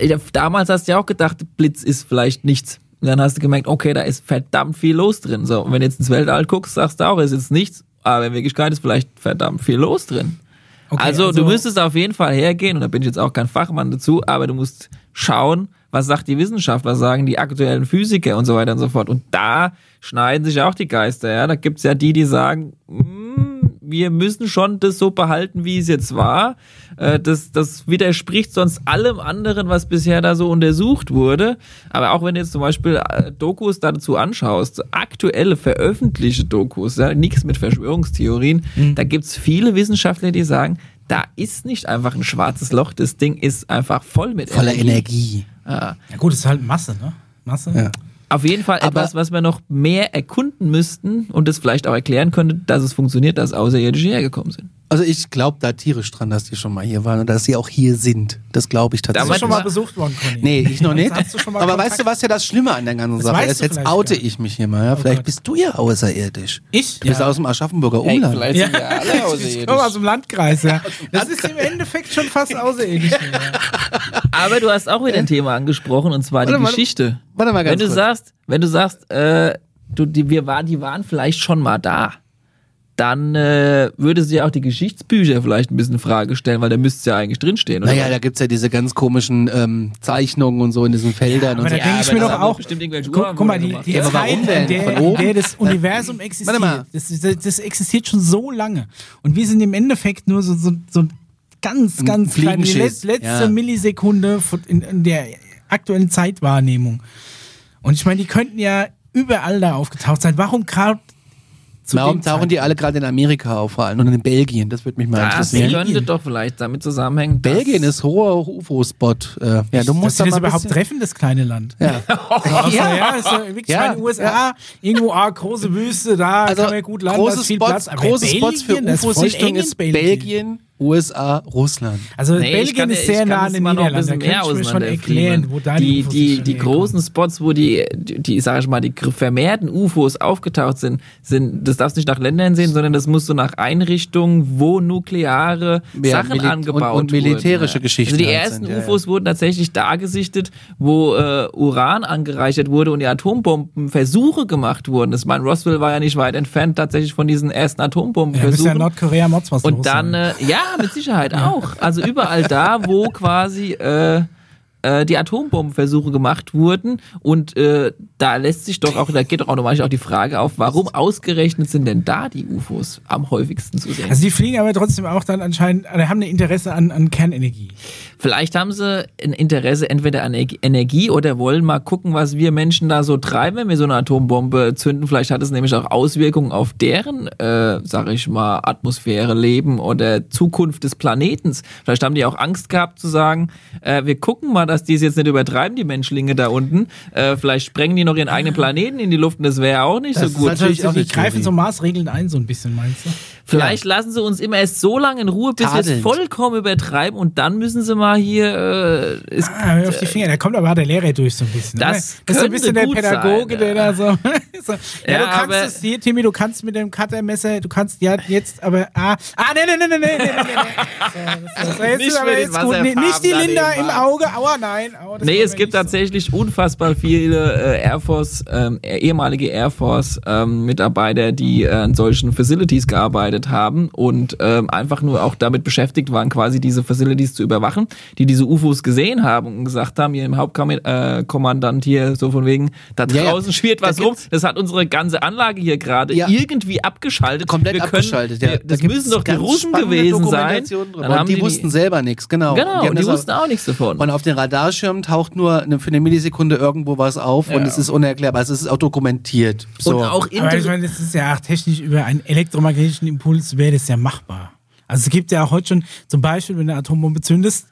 Ja, Damals hast du ja auch gedacht, Blitz ist vielleicht nichts. Und dann hast du gemerkt, okay, da ist verdammt viel los drin. So, und wenn du jetzt ins Weltall guckst, sagst du auch, es ist nichts. Aber in Wirklichkeit ist vielleicht verdammt viel los drin. Okay, also, du müsstest auf jeden Fall hergehen, und da bin ich jetzt auch kein Fachmann dazu, aber du musst schauen, was sagt die Wissenschaft, was sagen die aktuellen Physiker und so weiter und so fort. Und da schneiden sich auch die Geister. Ja? Da gibt's ja die, die sagen, "Mm, wir müssen schon das so behalten, wie es jetzt war. Äh, Das, das widerspricht sonst allem anderen, was bisher da so untersucht wurde. Aber auch wenn du jetzt zum Beispiel äh, Dokus dazu anschaust, aktuelle veröffentlichte Dokus, ja, nichts mit Verschwörungstheorien, Mhm. da gibt's viele Wissenschaftler, die sagen, da ist nicht einfach ein schwarzes Loch, das Ding ist einfach voll mit Voller Energie. Energie. Ja. Ja gut, es ist halt Masse, ne? Masse. Ja. Auf jeden Fall Aber- etwas, was wir noch mehr erkunden müssten und das vielleicht auch erklären könnte, dass es funktioniert, dass Außerirdische hergekommen sind. Also ich glaube da tierisch dran, dass die schon mal hier waren und dass sie auch hier sind. Das glaube ich Bist du tatsächlich. schon mal besucht worden, Conny? Nee, ich noch nicht. Aber Kontakt? weißt du, was ja das Schlimme an der ganzen Das Sache ist? Jetzt vielleicht oute ich mich hier mal. Ja? vielleicht Gott. bist du ja außerirdisch. Ich? Du bist aus dem Aschaffenburger Umland. vielleicht Ja. sind wir alle Ich komme aus dem Landkreis, ja. Das ist im Endeffekt schon fast außerirdisch. Aber du hast auch wieder ein Thema angesprochen und zwar die Warte, warte. Geschichte. Warte mal ganz wenn du kurz. sagst, wenn du sagst, äh, du, die, wir waren, die waren vielleicht schon mal da, dann äh, würde sie ja auch die Geschichtsbücher vielleicht ein bisschen in Frage stellen, weil da müsste es ja eigentlich drinstehen. Oder? Naja, da gibt's ja diese ganz komischen ähm, Zeichnungen und so in diesen Feldern aber und da so. denke ich aber mir doch auch, guck, guck mal, die, die Ja, Zeit, warum in denn? der, Von oben? der das Universum existiert, mal. das, das, das existiert schon so lange. Und wir sind im Endeffekt nur so, so, so ganz, ganz kleine, die letzte ja. Millisekunde von- in, in der aktuellen Zeitwahrnehmung. Und ich meine, die könnten ja überall da aufgetaucht sein. Warum gerade zu Warum tauchen die alle gerade in Amerika auf vor allem und in Belgien? Das würde mich mal Das interessieren. könnte doch vielleicht damit zusammenhängen. Belgien ist hoher UFO-Spot. Äh, ja, du musst dass da sie mal das überhaupt treffen, das kleine Land. Ja. Also, ja, ist ja wirklich Ja, meine USA, irgendwo ah, große Wüste, da Also kann man gut landen, da große ist viel Spots, Platz. Aber große Spots für Belgien, das ist voll UFO-Sichtung ist Belgien, USA, Russland. Also Nee, ich Belgien kann, ist ich sehr kann nah an den Niederlanden. Da könnte ich mir schon erklären, wo da die, UFOs die, die herkommen. großen Spots, wo die, die, die, sag ich mal, die vermehrten UFOs aufgetaucht sind, sind, das darfst du nicht nach Ländern sehen, sondern das musst du nach Einrichtungen, wo nukleare Ja, Sachen angebaut und- und militärische wurden. Geschichten Also die halt ersten sind, ja, ja. UFOs wurden tatsächlich da gesichtet, wo äh, Uran angereichert wurde und die Atombombenversuche gemacht wurden. Das mein Roswell war ja nicht weit entfernt tatsächlich von diesen ersten Ja, müsste ja Atombombenversuchen. Nordkorea Mods was Und los dann, äh, ja, mit Sicherheit auch. Also überall da, wo quasi äh, äh, die Atombombenversuche gemacht wurden. Und äh, da lässt sich doch auch, da geht doch automatisch auch die Frage auf, warum ausgerechnet sind denn da die UFOs am häufigsten zu sehen? Also die fliegen aber trotzdem auch dann anscheinend, oder haben ein Interesse an, an Kernenergie. Vielleicht haben sie ein Interesse entweder an Ener- Energie oder wollen mal gucken, was wir Menschen da so treiben, wenn wir so eine Atombombe zünden. Vielleicht hat es nämlich auch Auswirkungen auf deren, äh, sag ich mal, Atmosphäre, Leben oder Zukunft des Planetens. Vielleicht haben die auch Angst gehabt zu sagen, äh, wir gucken mal, dass die es jetzt nicht übertreiben, die Menschlinge da unten. Äh, vielleicht sprengen die noch ihren eigenen Planeten in die Luft und das wäre auch nicht Das so ist gut. natürlich Also auch die greifen so Maßregeln ein, so ein bisschen, meinst du? Vielleicht ja. lassen sie uns immer erst so lange in Ruhe, bis wir es vollkommen übertreiben und dann müssen sie mal hier. Äh, es, ah, auf die Finger, da kommt aber der Lehrer durch so ein bisschen. Das, das ist so ein bisschen der Pädagoge, sein, der da so. so. Ja, ja, du kannst es hier, Timmy, du kannst mit dem Cuttermesser, du kannst ja jetzt, aber. Ah, ah nee, nee, nee, nee, nee, nee, nee. So, das, das aber jetzt gut. Nee, nicht die Linda im Auge, aua, nein. Aua, nee, es gibt tatsächlich so. unfassbar viele äh, Air Force, ähm, ehemalige Air Force-Mitarbeiter, ähm, die äh, an solchen Facilities gearbeitet abgearbeitet haben und ähm, einfach nur auch damit beschäftigt waren, quasi diese Facilities zu überwachen, die diese UFOs gesehen haben und gesagt haben, hier im Hauptkommandant hier so von wegen, da Ja, ja. draußen schwirrt Da was rum, gibt's- das hat unsere ganze Anlage hier gerade Ja. irgendwie abgeschaltet. Komplett Wir können, abgeschaltet, ja. wir- Da Das gibt's müssen doch die Russen gewesen sein. Dann haben Und die, wussten selber nichts, genau. Genau, und die auch- wussten auch nichts davon. Und auf den Radarschirmen taucht nur eine, für eine Millisekunde irgendwo was auf und Ja. es ist unerklärbar. Also es ist auch dokumentiert. So. Und auch Aber ich meine, das ist ja auch technisch über einen elektromagnetischen Impuls wäre das ja machbar. Also es gibt ja auch heute schon, zum Beispiel, wenn du eine Atombombe zündest,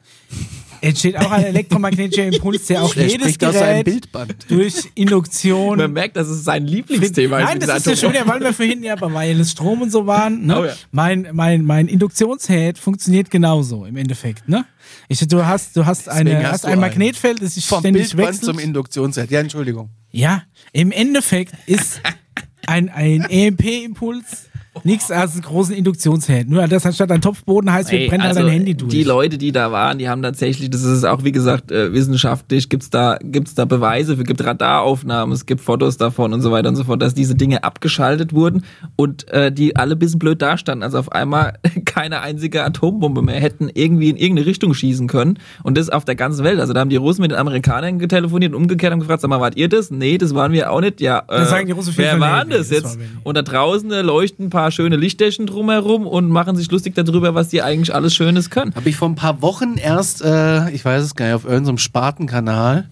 entsteht auch ein elektromagnetischer Impuls, der auch Der jedes Gerät Bildband. durch Induktion man merkt, das ist sein Lieblingsthema. Nein, in das ist ja schon wieder, weil wir vorhin ja bei Wireless Strom und so waren. Ne? Oh ja. Mein, mein, mein Induktionsherd funktioniert genauso im Endeffekt. Ne? Ich, du hast, du hast, eine, Deswegen hast, hast du ein. Magnetfeld, das sich Vom ständig Bildband wechselt. zum Induktionsherd. Ja, Entschuldigung. Ja, im Endeffekt ist ein, ein EMP-Impuls nichts als einen großen Induktionsherd. Nur, dass anstatt ein Topfboden heißt, wir Ey, brennen also dein Handy durch. Die Leute, die da waren, die haben tatsächlich, das ist auch wie gesagt äh, wissenschaftlich, gibt's da gibt's da Beweise, es gibt Radaraufnahmen, es gibt Fotos davon und so weiter und so fort, dass diese Dinge abgeschaltet wurden und äh, die alle ein bisschen blöd dastanden. Also auf einmal keine einzige Atombombe mehr hätten irgendwie in irgendeine Richtung schießen können und das auf der ganzen Welt. Also da haben die Russen mit den Amerikanern getelefoniert und umgekehrt haben gefragt, sag mal, wart ihr das? Nee, das waren wir auch nicht. Ja, äh, Dann sagen die Russen jeden wer waren das das jetzt? nicht. Und da draußen leuchten ein paar schöne Lichtdächen drumherum und machen sich lustig darüber, was die eigentlich alles Schönes können. Habe ich vor ein paar Wochen erst, äh, ich weiß es gar nicht, auf irgendeinem Spartenkanal.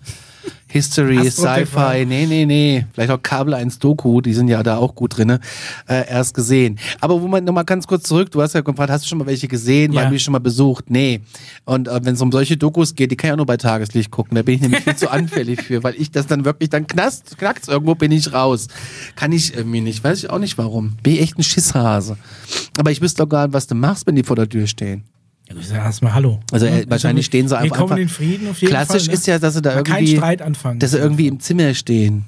History. Sci-Fi, nee, nee, nee, vielleicht auch Kabel 1 Doku, die sind ja da auch gut drinne, äh, erst gesehen. Aber wo man nochmal ganz kurz zurück, du hast ja gefragt, hast du schon mal welche gesehen, Ja. du die schon mal besucht? Nee. Und äh, wenn es um solche Dokus geht, die kann ich auch nur bei Tageslicht gucken, da bin ich nämlich viel zu anfällig für, weil ich das dann wirklich, dann knast, knackt's irgendwo, bin ich raus. Kann ich irgendwie nicht, weiß ich auch nicht warum. Bin ich echt ein Schisshase. Aber ich wüsste doch gar nicht, was du machst, wenn die vor der Tür stehen. Ja, ich erstmal Hallo. Also äh, Ja, wahrscheinlich stehen sie wir einfach. kommen einfach in Frieden auf jeden Klassisch Fall. ne? ist ja, dass sie da Aber kein irgendwie, Streit anfangen. dass sie irgendwie im Zimmer stehen.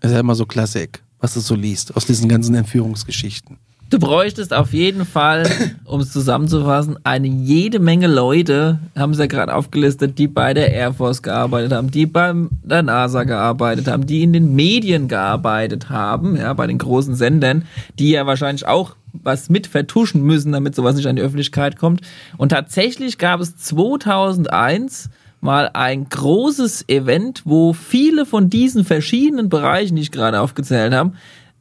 Das ist ja immer so Klassik, was du so liest aus diesen ganzen Entführungsgeschichten. Du bräuchtest auf jeden Fall, um es zusammenzufassen, eine jede Menge Leute, haben sie ja gerade aufgelistet, die bei der Air Force gearbeitet haben, die bei der NASA gearbeitet haben, die in den Medien gearbeitet haben, ja, bei den großen Sendern, die ja wahrscheinlich auch was mit vertuschen müssen, damit sowas nicht an die Öffentlichkeit kommt. Und tatsächlich gab es 2001 mal ein großes Event, wo viele von diesen verschiedenen Bereichen, die ich gerade aufgezählt habe,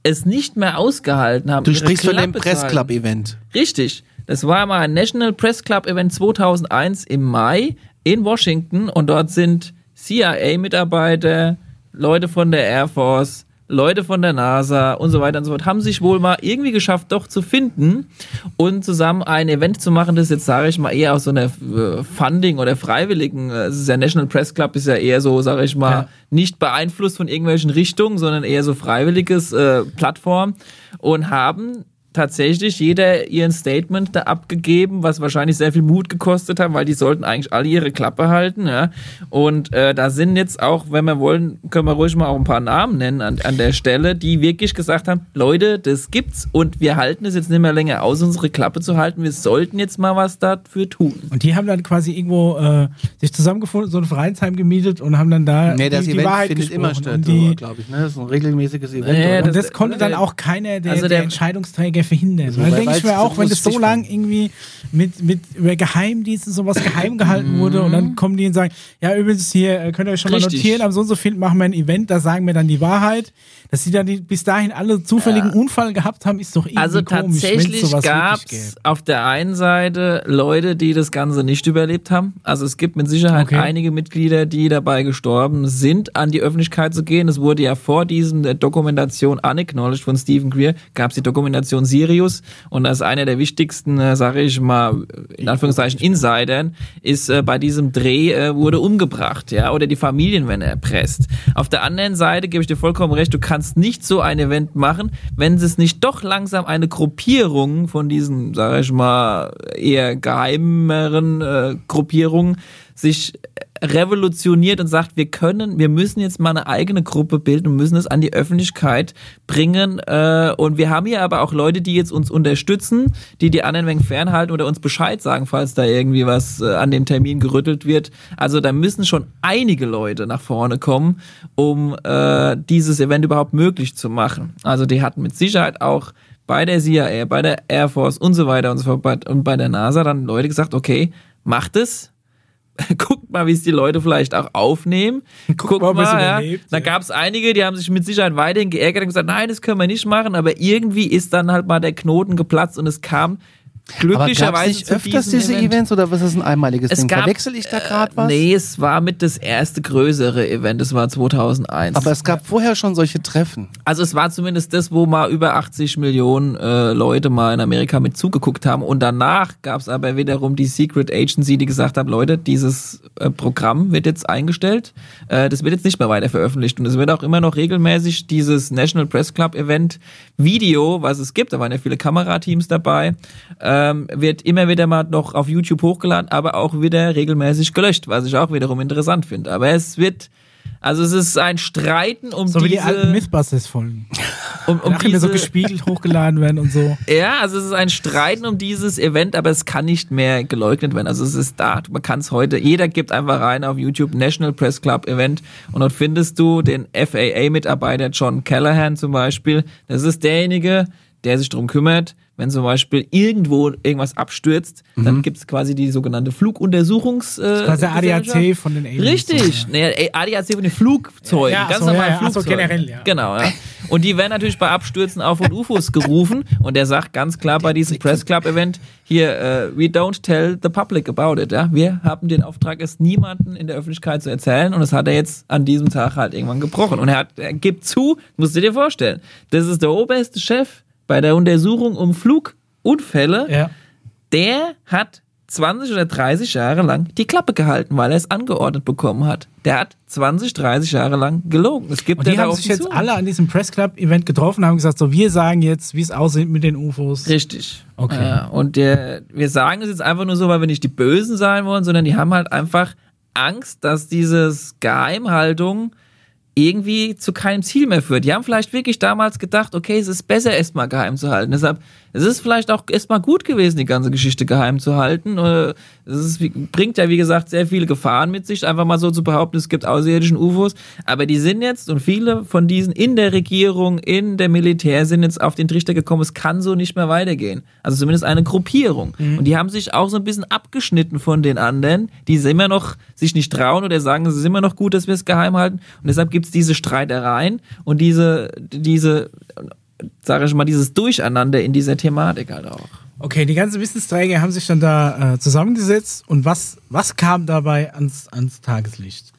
es nicht mehr ausgehalten haben. Du sprichst von dem Klappe zu halten. Pressclub-Event. Richtig. Das war mal ein National Press Club Event 2001 im Mai in Washington und dort sind CIA-Mitarbeiter, Leute von der Air Force, Leute von der NASA und so weiter und so fort, haben sich wohl mal irgendwie geschafft, doch zu finden und zusammen ein Event zu machen, das jetzt, sage ich mal, eher aus so einer äh, Funding- oder freiwilligen, äh, es ist ja National Press Club, ist ja eher so, sage ich mal, Ja. nicht beeinflusst von irgendwelchen Richtungen, sondern eher so freiwilliges äh, Plattform und haben tatsächlich jeder ihren Statement da abgegeben, was wahrscheinlich sehr viel Mut gekostet hat, weil die sollten eigentlich alle ihre Klappe halten. Ja? Und äh, da sind jetzt auch, wenn wir wollen, können wir ruhig mal auch ein paar Namen nennen an, an der Stelle, die wirklich gesagt haben, Leute, das gibt's und wir halten es jetzt nicht mehr länger aus, unsere Klappe zu halten. Wir sollten jetzt mal was dafür tun. Und die haben dann quasi irgendwo äh, sich zusammengefunden, so ein Vereinsheim gemietet und haben dann da Nee, das die, die Event Wahrheit findet gesprochen. immer statt, die, glaube ich. Ne? Das ist ein regelmäßiges Event. Und das, das- konnte dann auch keiner der, Also der, der- Entscheidungsträger verhindern. Also, Weil denke ich mir auch, so wenn das so lang irgendwie mit, mit über Geheimdiensten sowas geheim gehalten wurde und dann kommen die und sagen, ja übrigens hier, äh, könnt ihr euch schon mal Richtig. notieren, am so und so viel machen wir ein Event, da sagen wir dann die Wahrheit. Dass sie dann die, bis dahin alle zufälligen Unfall gehabt haben, ist doch irgendwie Also komisch, tatsächlich gab es auf der einen Seite Leute, die das Ganze nicht überlebt haben. Also es gibt mit Sicherheit Okay. einige Mitglieder, die dabei gestorben sind, an die Öffentlichkeit zu gehen. Es wurde ja vor diesem der Dokumentation Unacknowledged von Stephen Greer, gab es die Dokumentation Sirius und ist einer der wichtigsten, äh, sage ich mal, in Anführungszeichen Insidern, ist äh, bei diesem Dreh äh, wurde umgebracht, ja, oder die Familien werden erpresst. Auf der anderen Seite gebe ich dir vollkommen recht, du kannst nicht so ein Event machen, wenn es nicht doch langsam eine Gruppierung von diesen, sage ich mal, eher geheimeren äh, Gruppierungen sich revolutioniert und sagt, wir können, wir müssen jetzt mal eine eigene Gruppe bilden und müssen es an die Öffentlichkeit bringen. Äh, und wir haben hier aber auch Leute, die jetzt uns unterstützen, die die anderen wegen fernhalten oder uns Bescheid sagen, falls da irgendwie was äh, an dem Termin gerüttelt wird. Also da müssen schon einige Leute nach vorne kommen, um äh, dieses Event überhaupt möglich zu machen. Also die hatten mit Sicherheit auch bei der CIA, bei der Air Force und so weiter und so fort und bei der NASA dann Leute gesagt, okay, macht es, guckt mal, wie es die Leute vielleicht auch aufnehmen. Guckt mal, ob es ja. Da gab es einige, die haben sich mit Sicherheit weiterhin geärgert und gesagt, nein, das können wir nicht machen, aber irgendwie ist dann halt mal der Knoten geplatzt und es kam glücklicherweise nicht öfters diese Event. Events oder was ist ein einmaliges Es Ding? gab, Verwechsel ich da gerade äh, was? Nee, es war mit das erste größere Event, das war 2001. Aber es gab vorher schon solche Treffen. Also es war zumindest das, wo mal über 80 Millionen äh, Leute mal in Amerika mit zugeguckt haben. Und danach gab es aber wiederum die Secret Agency, die gesagt hat, Leute, dieses äh, Programm wird jetzt eingestellt. Äh, das wird jetzt nicht mehr weiter veröffentlicht. Und es wird auch immer noch regelmäßig dieses National Press Club Event Video, was es gibt, da waren ja viele Kamerateams dabei, ähm, wird immer wieder mal noch auf YouTube hochgeladen, aber auch wieder regelmäßig gelöscht, was ich auch wiederum interessant finde. Aber es wird... Also es ist ein Streiten um So wie diese... die alten Mythbusters-Folgen. um, um Nachher so diese, gespiegelt hochgeladen werden und so. ja, also es ist ein Streiten um dieses Event, aber es kann nicht mehr geleugnet werden. Also es ist da, man kann es heute, jeder gibt einfach rein auf YouTube National Press Club Event und dort findest du den FAA-Mitarbeiter John Callahan zum Beispiel. Das ist derjenige, der sich darum kümmert, wenn zum Beispiel irgendwo irgendwas abstürzt, dann gibt es quasi die sogenannte Fluguntersuchungs... Äh, Quasi der Gesellschaft. ADAC von den Aliens. Richtig, So, nee, ey, ADAC von den Flugzeugen, Ja, ja, ganz so, normal ja, ja, ach so, Flugzeugen. generell, ja. Genau, ja. Und die werden natürlich bei Abstürzen auch von UFOs gerufen und der sagt ganz klar bei diesem Press Club Event hier, äh, we don't tell the public about it, ja. Wir haben den Auftrag, es niemanden in der Öffentlichkeit zu erzählen und das hat er jetzt an diesem Tag halt irgendwann gebrochen und er hat, er gibt zu, musst du dir vorstellen, das ist der oberste Chef bei der Untersuchung um Flugunfälle, Ja. der hat 20 oder 30 Jahre lang die Klappe gehalten, weil er es angeordnet bekommen hat. Der hat 20, 30 Jahre lang gelogen. Es gibt Und die da haben sich jetzt zu. alle an diesem Press Club Event getroffen und haben gesagt, so wir sagen jetzt, wie es aussieht mit den UFOs. Richtig. Okay. Ja, und der, wir sagen es jetzt einfach nur so, weil wir nicht die Bösen sein wollen, sondern die haben halt einfach Angst, dass dieses Geheimhaltung irgendwie zu keinem Ziel mehr führt. Die haben vielleicht wirklich damals gedacht, okay, es ist besser erstmal geheim zu halten. Deshalb, es ist vielleicht auch erstmal gut gewesen, die ganze Geschichte geheim zu halten. Äh, Es ist, bringt ja, wie gesagt, sehr viele Gefahren mit sich, einfach mal so zu behaupten, es gibt außerirdischen UFOs. Aber die sind jetzt, und viele von diesen in der Regierung, in der Militär sind jetzt auf den Trichter gekommen, es kann so nicht mehr weitergehen. Also zumindest eine Gruppierung. Und die haben sich auch so ein bisschen abgeschnitten von den anderen, die immer noch sich nicht trauen oder sagen, es ist immer noch gut, dass wir es geheim halten. Und deshalb gibt es diese Streitereien und diese, diese, sage ich mal, dieses Durcheinander in dieser Thematik halt auch. Okay, die ganzen Wissensträger haben sich dann da äh, zusammengesetzt und was, was kam dabei ans, ans Tageslicht?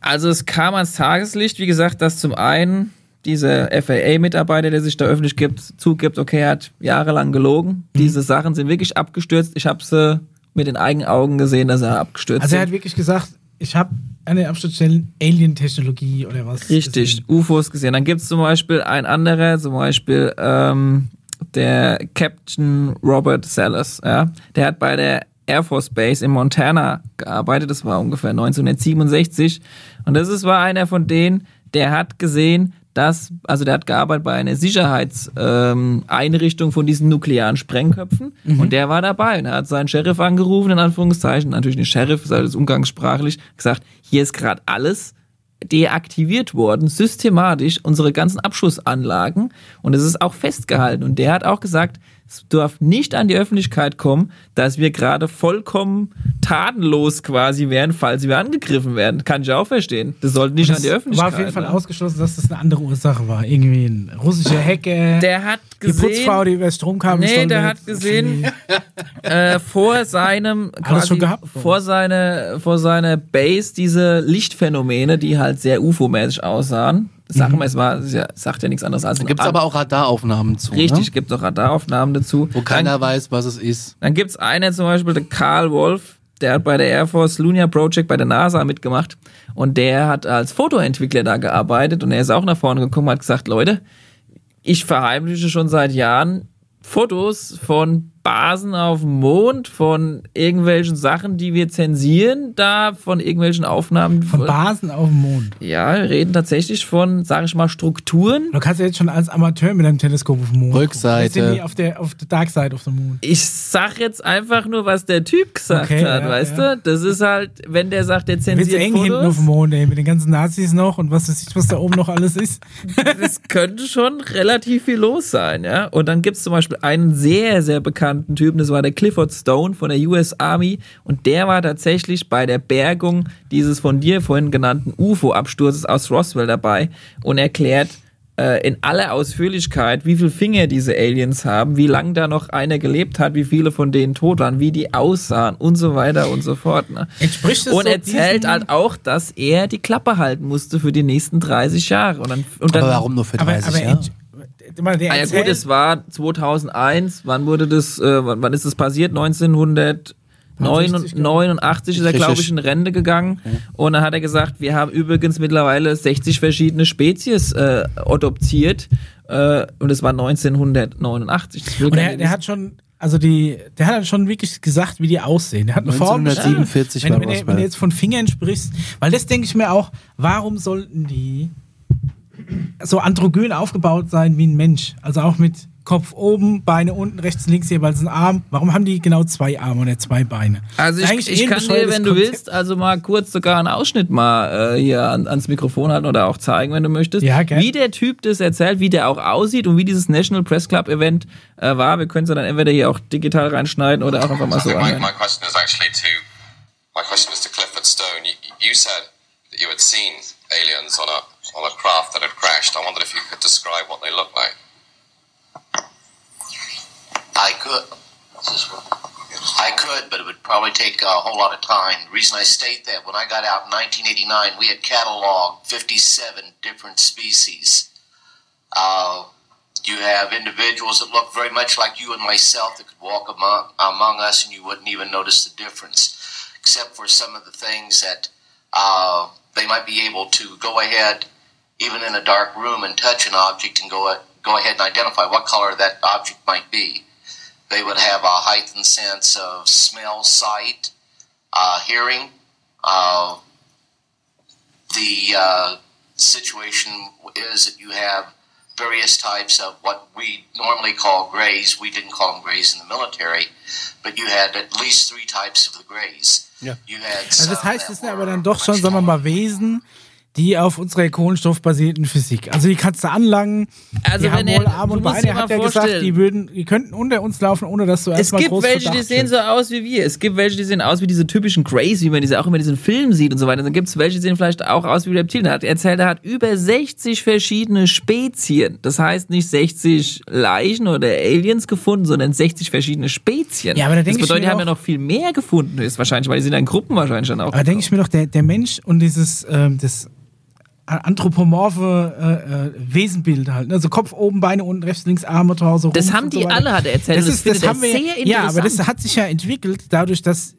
Also es kam ans Tageslicht, wie gesagt, dass zum einen dieser FAA-Mitarbeiter, der sich da öffentlich gibt, zugibt, okay, er hat jahrelang gelogen. Diese Sachen sind wirklich abgestürzt. Ich habe sie mit den eigenen Augen gesehen, dass er abgestürzt Also er hat wirklich gesagt, ich habe eine Absturzstellen Alien-Technologie oder was. Richtig, gesehen. UFOs gesehen. Dann gibt es zum Beispiel ein anderer, zum Beispiel ähm, der Captain Robert Sellers. Ja? Der hat bei der Air Force Base in Montana gearbeitet. Das war ungefähr 1967. Und das ist, war einer von denen, der hat gesehen, dass, also der hat gearbeitet bei einer Sicherheitseinrichtung ähm, von diesen nuklearen Sprengköpfen. Und der war dabei und er hat seinen Sheriff angerufen, in Anführungszeichen, natürlich nicht Sheriff, ist alles umgangssprachlich, gesagt, hier ist gerade alles deaktiviert worden, systematisch, unsere ganzen Abschussanlagen. Und es ist auch festgehalten. Und der hat auch gesagt, es darf nicht an die Öffentlichkeit kommen, dass wir gerade vollkommen tatenlos quasi wären, falls wir angegriffen werden. Kann ich auch verstehen. Das sollte nicht Das an die Öffentlichkeit. war auf jeden Fall ne? ausgeschlossen, dass das eine andere Ursache war. Irgendwie ein russischer Hacker, Der hat die gesehen, Putzfrau, die über das Stromkabel Nee, der hat gesehen, äh, vor seinem Alles schon gehabt? vor seiner vor seiner Base diese Lichtphänomene, die halt sehr UFO-mäßig aussahen. Sagen wir, es war, es ja- sagt ja nichts anderes als ein Gibt es aber auch Radaraufnahmen zu. Richtig, Ne? gibt auch Radaraufnahmen dazu. Wo keiner weiß, was es ist. Dann gibt's einen zum Beispiel, der Carl Wolf, der hat bei der Air Force Lunar Project bei der NASA mitgemacht und der hat als Fotoentwickler da gearbeitet und er ist auch nach vorne gekommen und hat gesagt, Leute, ich verheimliche schon seit Jahren Fotos von Basen auf dem Mond, von irgendwelchen Sachen, die wir zensieren, da von irgendwelchen Aufnahmen. Von Basen auf dem Mond. Ja, wir reden tatsächlich von, sage ich mal, Strukturen. Du kannst ja jetzt schon als Amateur mit deinem Teleskop auf dem Mond. Rückseite. gucken. Wir sind nie auf der, auf der Dark Side of the Moon. Ich sag jetzt einfach nur, was der Typ gesagt Okay, hat, ja, weißt ja. du? Das ist halt, wenn der sagt, der zensiert eng hinten auf Fotos, dem Mond, ey, mit den ganzen Nazis noch und was weiß ich, was da oben noch alles ist. das könnte schon relativ viel los sein, ja. Und dann gibt's zum Beispiel einen sehr, sehr bekannten Typen, das war der Clifford Stone von der US Army und der war tatsächlich bei der Bergung dieses von dir vorhin genannten UFO-Absturzes aus Roswell dabei und erklärt äh, in aller Ausführlichkeit, wie viele Finger diese Aliens haben, wie lange da noch einer gelebt hat, wie viele von denen tot waren, wie die aussahen und so weiter und so fort. Ne? Entspricht Und so erzählt halt auch, dass er die Klappe halten musste für die nächsten 30 Jahre. Und dann, und dann Aber warum nur für Aber, 30 aber Jahre? Der Ah ja gut, es war 2001. Wann wurde das? Äh, wann, ist das passiert? 1989 ist er, glaube ich, in Rente gegangen. Und dann hat er gesagt, wir haben übrigens mittlerweile 60 verschiedene Spezies äh, adoptiert. Äh, und es war 1989. Das will Und gar der, hat schon, also die, der hat schon wirklich gesagt, wie die aussehen. Der hat eine Form. 1947 wenn, war wenn, du- Roswell. wenn du jetzt von Fingern sprichst, weil das denke ich mir auch, warum sollten die so androgyn aufgebaut sein wie ein Mensch? Also auch mit Kopf oben, Beine unten, rechts, links jeweils ein Arm. Warum haben die genau zwei Arme oder zwei Beine? Also ich, ich kann dir, wenn du Konzept. willst, also mal kurz sogar einen Ausschnitt mal äh, hier an, ans Mikrofon halten oder auch zeigen, wenn du möchtest, Ja, gern. wie der Typ das erzählt, wie der auch aussieht und wie dieses National Press Club Event äh, war. Wir können es ja dann entweder hier auch digital reinschneiden oder auch einfach mal so my, anhören. my question is actually to my question is to Clifford Stone. You, you said that you had seen aliens on a on a craft that had crashed. I wondered if you could describe what they looked like. I could. I could, but it would probably take a whole lot of time. The reason I state that, when I got out in 1989, we had cataloged 57 different species. Uh, you have individuals that look very much like you and myself that could walk among, among us and you wouldn't even notice the difference, except for some of the things that uh, they might be able to go ahead, even in a dark room, and touch an object and go, go ahead and identify what color that object might be. They would have a heightened sense of smell, sight, uh, hearing. Uh, the uh, situation is that you have various types of what we normally call grays. We didn't call them grays in the military, but you had at least three types of the grays. Yeah. You had Also das heißt, das sind aber dann doch schon, sagen wir mal. Wesen, die auf unserer kohlenstoffbasierten Physik. Also die kannst du anlangen, Also die wenn haben er- Arme und Beine. Er hat ja gesagt, die würden, die könnten unter uns laufen, ohne dass du Es erstmal gibt groß welche, die sehen so aus wie wir. Es gibt welche, die sehen aus wie diese typischen Grays, wie man diese auch immer in diesen Filmen sieht und so weiter. Dann gibt es welche, die sehen vielleicht auch aus wie Reptilien. Er hat erzählt, er hat über 60 verschiedene Spezien. Das heißt nicht 60 Leichen oder Aliens gefunden, sondern 60 verschiedene Spezien. Ja, aber da das bedeutet, die haben ja noch viel mehr gefunden, ist wahrscheinlich, weil die sind in Gruppen wahrscheinlich dann auch. Aber denke ich mir doch, der, der Mensch und dieses ähm, das anthropomorphe äh, äh, Wesenbild halt. ne? Also Kopf oben, Beine unten, rechts, links, Arme, Torso, Das haben die so alle, hat er erzählt. Das, ist, das er haben wir sehr ja, aber das interessant. hat sich ja entwickelt dadurch, dass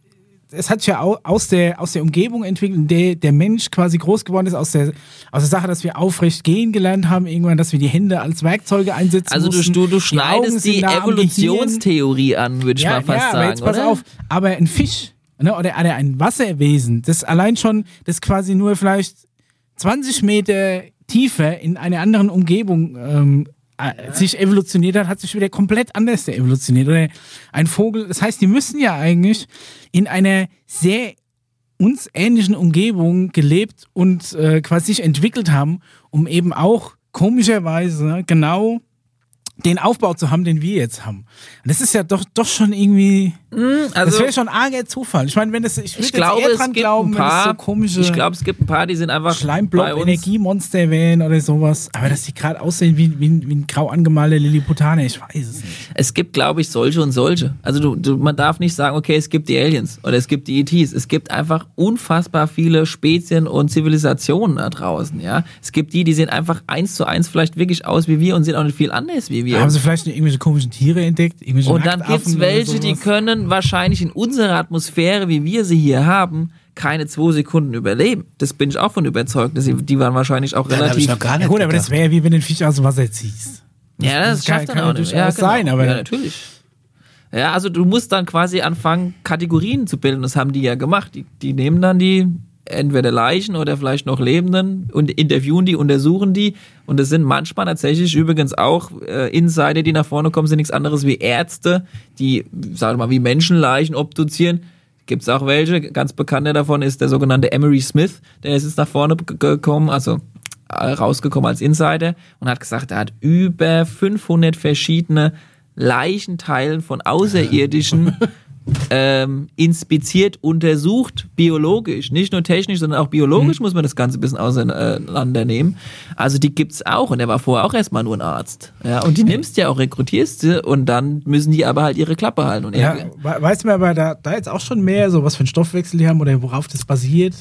es hat sich ja au- aus der, aus der Umgebung entwickelt, in der der Mensch quasi groß geworden ist, aus der, aus der Sache, dass wir aufrecht gehen gelernt haben, irgendwann, dass wir die Hände als Werkzeuge einsetzen Also du, mussten. du, du Die schneidest die Gehirn. Evolutionstheorie an, würde ich mal fast ja, sagen. aber jetzt pass oder? auf, aber ein Fisch ne, oder, oder ein Wasserwesen, das allein schon, das quasi nur vielleicht 20 Meter tiefer in einer anderen Umgebung ähm, äh, sich evolutioniert hat, hat sich wieder komplett anders evolutioniert. Oder ein Vogel, das heißt, die müssen ja eigentlich in einer sehr uns ähnlichen Umgebung gelebt und äh, quasi sich entwickelt haben, um eben auch komischerweise genau den Aufbau zu haben, den wir jetzt haben. Und das ist ja doch, doch schon irgendwie, das also, wäre schon arger Zufall. Ich meine, wenn das, ich würde jetzt glaube, eher es dran gibt glauben, ein wenn es paar, so komische ich glaube, es gibt ein paar, die sind einfach bei uns. Schleimblob-Energiemonster wären oder sowas. Aber dass die gerade aussehen wie, wie, ein- wie ein grau angemalter Lilliputaner, ich weiß es nicht. Es gibt, glaube ich, solche und solche. Also du, du, man darf nicht sagen, okay, es gibt die Aliens oder es gibt die ETs. Es gibt einfach unfassbar viele Spezien und Zivilisationen da draußen, ja. Es gibt die, die sehen einfach eins zu eins vielleicht wirklich aus wie wir und sind auch nicht viel anders wie wir. Haben sie vielleicht irgendwelche komischen Tiere entdeckt? Und dann gibt's oder welche, die sowas? Können wahrscheinlich in unserer Atmosphäre, wie wir sie hier haben, keine zwei Sekunden überleben. Das bin ich auch von überzeugt. dass sie- Die waren wahrscheinlich auch Dann habe relativ. ich noch gar Ja nicht gut, aber das wäre wie wenn du den Fisch aus dem Wasser ziehst. ja, das, das kann- schafft dann kann auch ja nicht. Ja, genau. sein, aber- ja, natürlich. Ja, also du musst dann quasi anfangen, Kategorien zu bilden. Das haben die ja gemacht. Die, die nehmen dann die entweder Leichen oder vielleicht noch Lebenden und interviewen die, untersuchen die. Und das sind manchmal tatsächlich übrigens auch äh, Insider, die nach vorne kommen, sind nichts anderes wie Ärzte, die, sagen wir mal, wie Menschenleichen obduzieren. Gibt's auch welche. Ganz bekannter davon ist der sogenannte Emery Smith. Der ist jetzt nach vorne gekommen, also äh, rausgekommen als Insider und hat gesagt, er hat über 500 verschiedene Leichenteilen von Außerirdischen ähm, inspiziert, untersucht, biologisch, nicht nur technisch, sondern auch biologisch muss man das Ganze ein bisschen auseinandernehmen. Also die gibt's auch und er war vorher auch erstmal nur ein Arzt. Ja, und die nimmst ja auch, rekrutierst du und dann müssen die aber halt ihre Klappe halten. Und Ja, we- weißt du mir aber da, da jetzt auch schon mehr, so was für einen Stoffwechsel die haben oder worauf das basiert?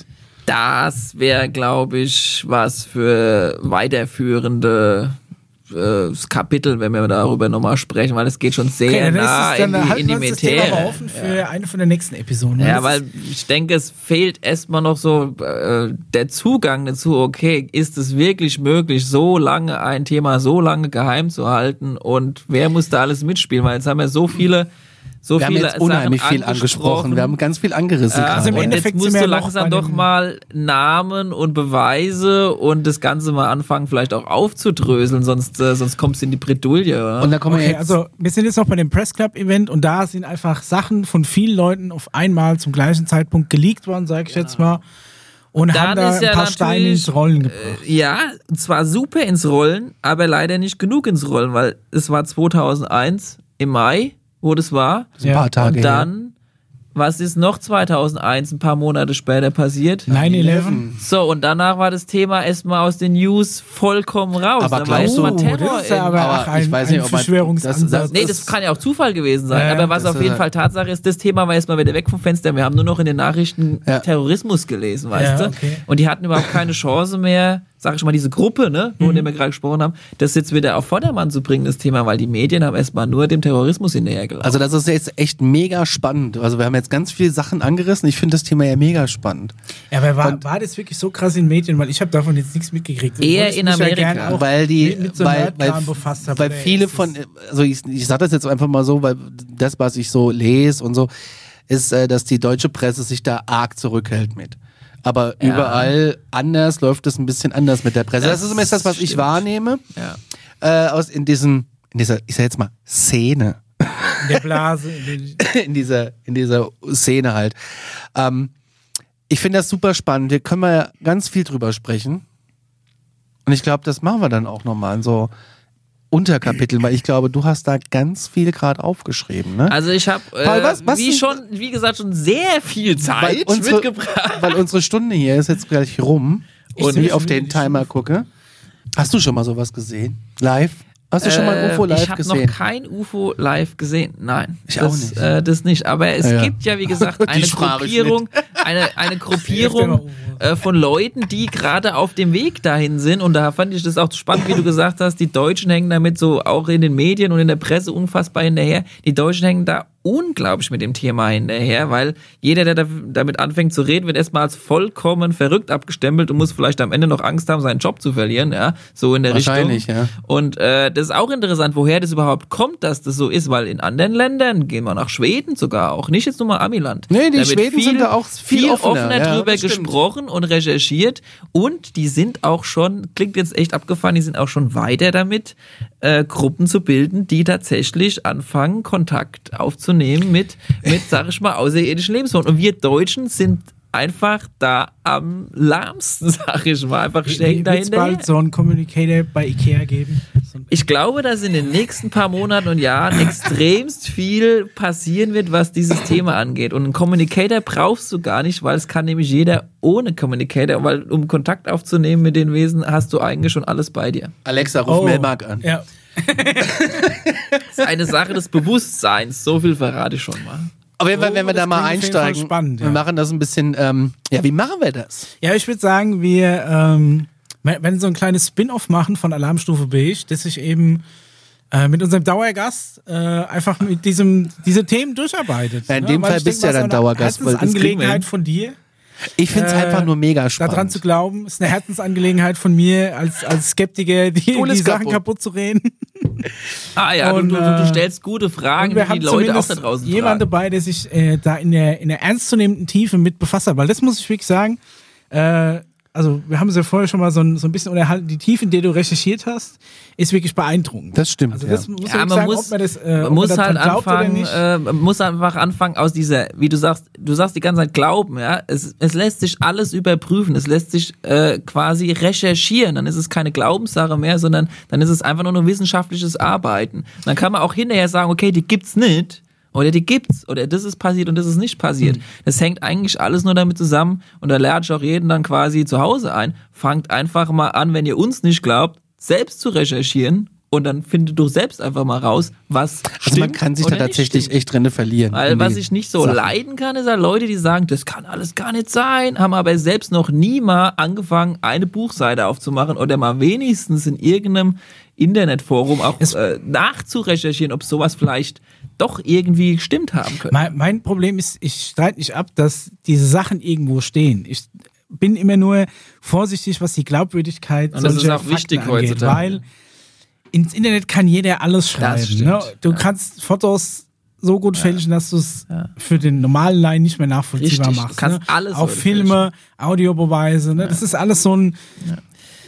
das wäre, glaube ich, was für weiterführende äh, Kapitel, wenn wir darüber nochmal sprechen, weil es geht schon sehr dann nah ist es- in dann die, in die das Materie. aber offen für eine von der nächsten Episoden. Ja, Das weil ich denke, es fehlt erstmal noch so äh, der Zugang dazu, okay, ist es wirklich möglich, so lange ein Thema so lange geheim zu halten und wer muss da alles mitspielen? Weil jetzt haben wir so viele, so Wir haben viele jetzt unheimlich Sachen viel angesprochen. Wir haben ganz viel angerissen. Also im gerade. und Endeffekt jetzt musst wir du ja noch langsam doch mal Namen und Beweise und das Ganze mal anfangen, vielleicht auch aufzudröseln, sonst, äh, sonst kommst du in die Bredouille. Oder? Und da kommen wir Okay, jetzt. also wir sind jetzt noch bei dem Press Club Event und da sind einfach Sachen von vielen Leuten auf einmal zum gleichen Zeitpunkt geleakt worden, sage ich jetzt mal. Und Dann haben da ist ein ja paar Steine ins Rollen gebracht. Ja, und zwar super ins Rollen, aber leider nicht genug ins Rollen, weil es war 2001 im Mai, wo das war. ein paar Tage Und dann, was ist noch 2001, ein paar Monate später passiert? 9-11. So, und danach war das Thema erstmal aus den News vollkommen raus. Aber Da war glaubst du- Oh, Terror das ist ja aber, aber auch ein, ich weiß nicht, ob man- Verschwörungsansatz. das- das- Nee, das kann ja auch Zufall gewesen sein. Ja, aber was das auf jeden Fall Tatsache ist, das Thema war erstmal wieder weg vom Fenster. Wir haben nur noch in den Nachrichten Ja. Terrorismus gelesen, weißt Ja, du? okay. Und die hatten überhaupt keine Chance mehr, sag ich mal, diese Gruppe, ne, Mhm. von der wir gerade gesprochen haben, das jetzt wieder auf Vordermann zu bringen, das Thema, weil die Medien haben erstmal nur dem Terrorismus hinterhergelaufen. Also das ist jetzt echt mega spannend. Also wir haben jetzt ganz viele Sachen angerissen. Ich finde das Thema ja mega spannend. Ja, aber war, war das wirklich so krass in Medien? Weil ich habe davon jetzt nichts mitgekriegt. Eher in ja Amerika. auch weil die, mit, mit so weil, weil, Nerdkram befasst habe. weil viele ist von, also ich, ich sage das jetzt einfach mal so, weil das, was ich so lese und so, ist, äh, dass die deutsche Presse sich da arg zurückhält mit. Aber Ja. überall anders läuft es ein bisschen anders mit der Presse. Das, Das ist zumindest das, was ich stimmt. wahrnehme. ja. Äh, aus in diesem, in dieser, ich sag jetzt mal, Szene. in der Blase. In dieser, in dieser Szene halt. Ähm, ich finde das super spannend. Wir können mal ganz viel drüber sprechen. Und ich glaube, das machen wir dann auch nochmal in so Unterkapiteln, weil ich glaube, du hast da ganz viel gerade aufgeschrieben, ne? Also ich habe, äh, was- was wie schon, wie gesagt, schon sehr viel Zeit unsere, mitgebracht. weil unsere Stunde hier ist jetzt gleich rum und sehe ich auf den Timer gucke. Hast du schon mal sowas gesehen? Live? Hast du schon mal ein Äh, UFO live ich habe noch gesehen? kein UFO live gesehen. Nein, Ich das, auch nicht. Äh, das nicht. Aber es Ja, ja. gibt ja, wie gesagt, eine Gruppierung, eine, eine Gruppierung äh, von Leuten, die gerade auf dem Weg dahin sind. Und da fand ich das auch spannend, wie du gesagt hast. Die Deutschen hängen damit so auch in den Medien und in der Presse unfassbar hinterher. Die Deutschen hängen da unglaublich mit dem Thema hinterher, weil jeder, der da, damit anfängt zu reden, wird erstmal als vollkommen verrückt abgestempelt und muss vielleicht am Ende noch Angst haben, seinen Job zu verlieren, ja, so in der Richtung. Wahrscheinlich, ja. Und äh, das ist auch interessant, woher das überhaupt kommt, dass das so ist, weil in anderen Ländern, gehen wir nach Schweden sogar auch, nicht jetzt nur mal Amiland. Nee, die Schweden sind da auch viel offener, ja, drüber gesprochen und recherchiert und die sind auch schon, klingt jetzt echt abgefahren, die sind auch schon weiter damit, äh, Gruppen zu bilden, die tatsächlich anfangen, Kontakt aufzunehmen mit, mit, sag ich mal, außerirdischen Lebensformen. Und wir Deutschen sind einfach da am lahmsten, sag ich mal, einfach stecken Wird es dahinter. bald so einen Communicator bei Ikea geben? Ich glaube, dass in den nächsten paar Monaten und Jahren extremst viel passieren wird, was dieses Thema angeht. Und einen Communicator brauchst du gar nicht, weil es kann nämlich jeder ohne Communicator, weil um Kontakt aufzunehmen mit den Wesen, hast du eigentlich schon alles bei dir. Alexa, ruf Oh. Melmark an. Ja. Das ist eine Sache des Bewusstseins, so viel verrate ich schon mal. Auf jeden Fall, wenn wir das da mal einsteigen, spannend, ja. wir machen das ein bisschen, ähm, ja, wie machen wir das? Ja, ich würde sagen, wir ähm, wenn wenn so ein kleines Spin-off machen von Alarmstufe Beige, dass sich eben äh, mit unserem Dauergast äh, einfach mit diesem diese Themen durcharbeitet. Ja, in ne? dem Fall ich bist du ja dann Dauergast, weil das wir. Herzensangelegenheit von dir. Ich finde es Äh, einfach nur mega spannend. Daran zu glauben, ist eine Herzensangelegenheit von mir als, als Skeptiker, die, die Sachen kaputt. kaputt zu reden. Ah ja, Und, du, du, du äh, stellst gute Fragen, die haben die Leute auch da draußen jemand fragen. dabei, der sich äh, da in der, in der ernstzunehmenden Tiefe mit befasst hat. Weil das muss ich wirklich sagen, äh, also wir haben uns ja vorher schon mal so ein, so ein bisschen unterhalten, die Tiefe, in der du recherchiert hast, ist wirklich beeindruckend. Das stimmt, Also ja. das muss Ja, man sagen, muss, ob man das, äh, man muss halt daran glaubt oder anfangen, nicht. äh, man muss einfach anfangen aus dieser, wie du sagst, du sagst die ganze Zeit glauben, ja. Es, es lässt sich alles überprüfen, es lässt sich äh, quasi recherchieren. Dann ist es keine Glaubenssache mehr, sondern dann ist es einfach nur ein wissenschaftliches Arbeiten. Dann kann man auch hinterher sagen, okay, die gibt's nicht. Oder die gibt's, oder das ist passiert und das ist nicht passiert. Mhm. Das hängt eigentlich alles nur damit zusammen und da lerne ich auch jeden dann quasi zu Hause ein. Fangt einfach mal an, wenn ihr uns nicht glaubt, selbst zu recherchieren und dann findet du selbst einfach mal raus, was Also man kann sich da tatsächlich echt drin verlieren. Weil was ich nicht so Sachen. leiden kann, ist halt Leute, die sagen, das kann alles gar nicht sein, haben aber selbst noch nie mal angefangen, eine Buchseite aufzumachen oder mal wenigstens in irgendeinem Internetforum auch äh, nachzurecherchieren, ob sowas vielleicht doch irgendwie gestimmt haben könnte. Mein, mein Problem ist, ich streite nicht ab, dass diese Sachen irgendwo stehen. Ich bin immer nur vorsichtig, was die Glaubwürdigkeit Und das ist solcher auch wichtig Fakten angeht, heutzutage. weil ins Internet kann jeder alles schreiben. Ne? Du ja. kannst Fotos so gut fälschen, dass du es für den normalen Laien nicht mehr nachvollziehbar Richtig, du machst. kannst ne? alles Auch Filme, Audiobeweise, ne? das ist alles so ein.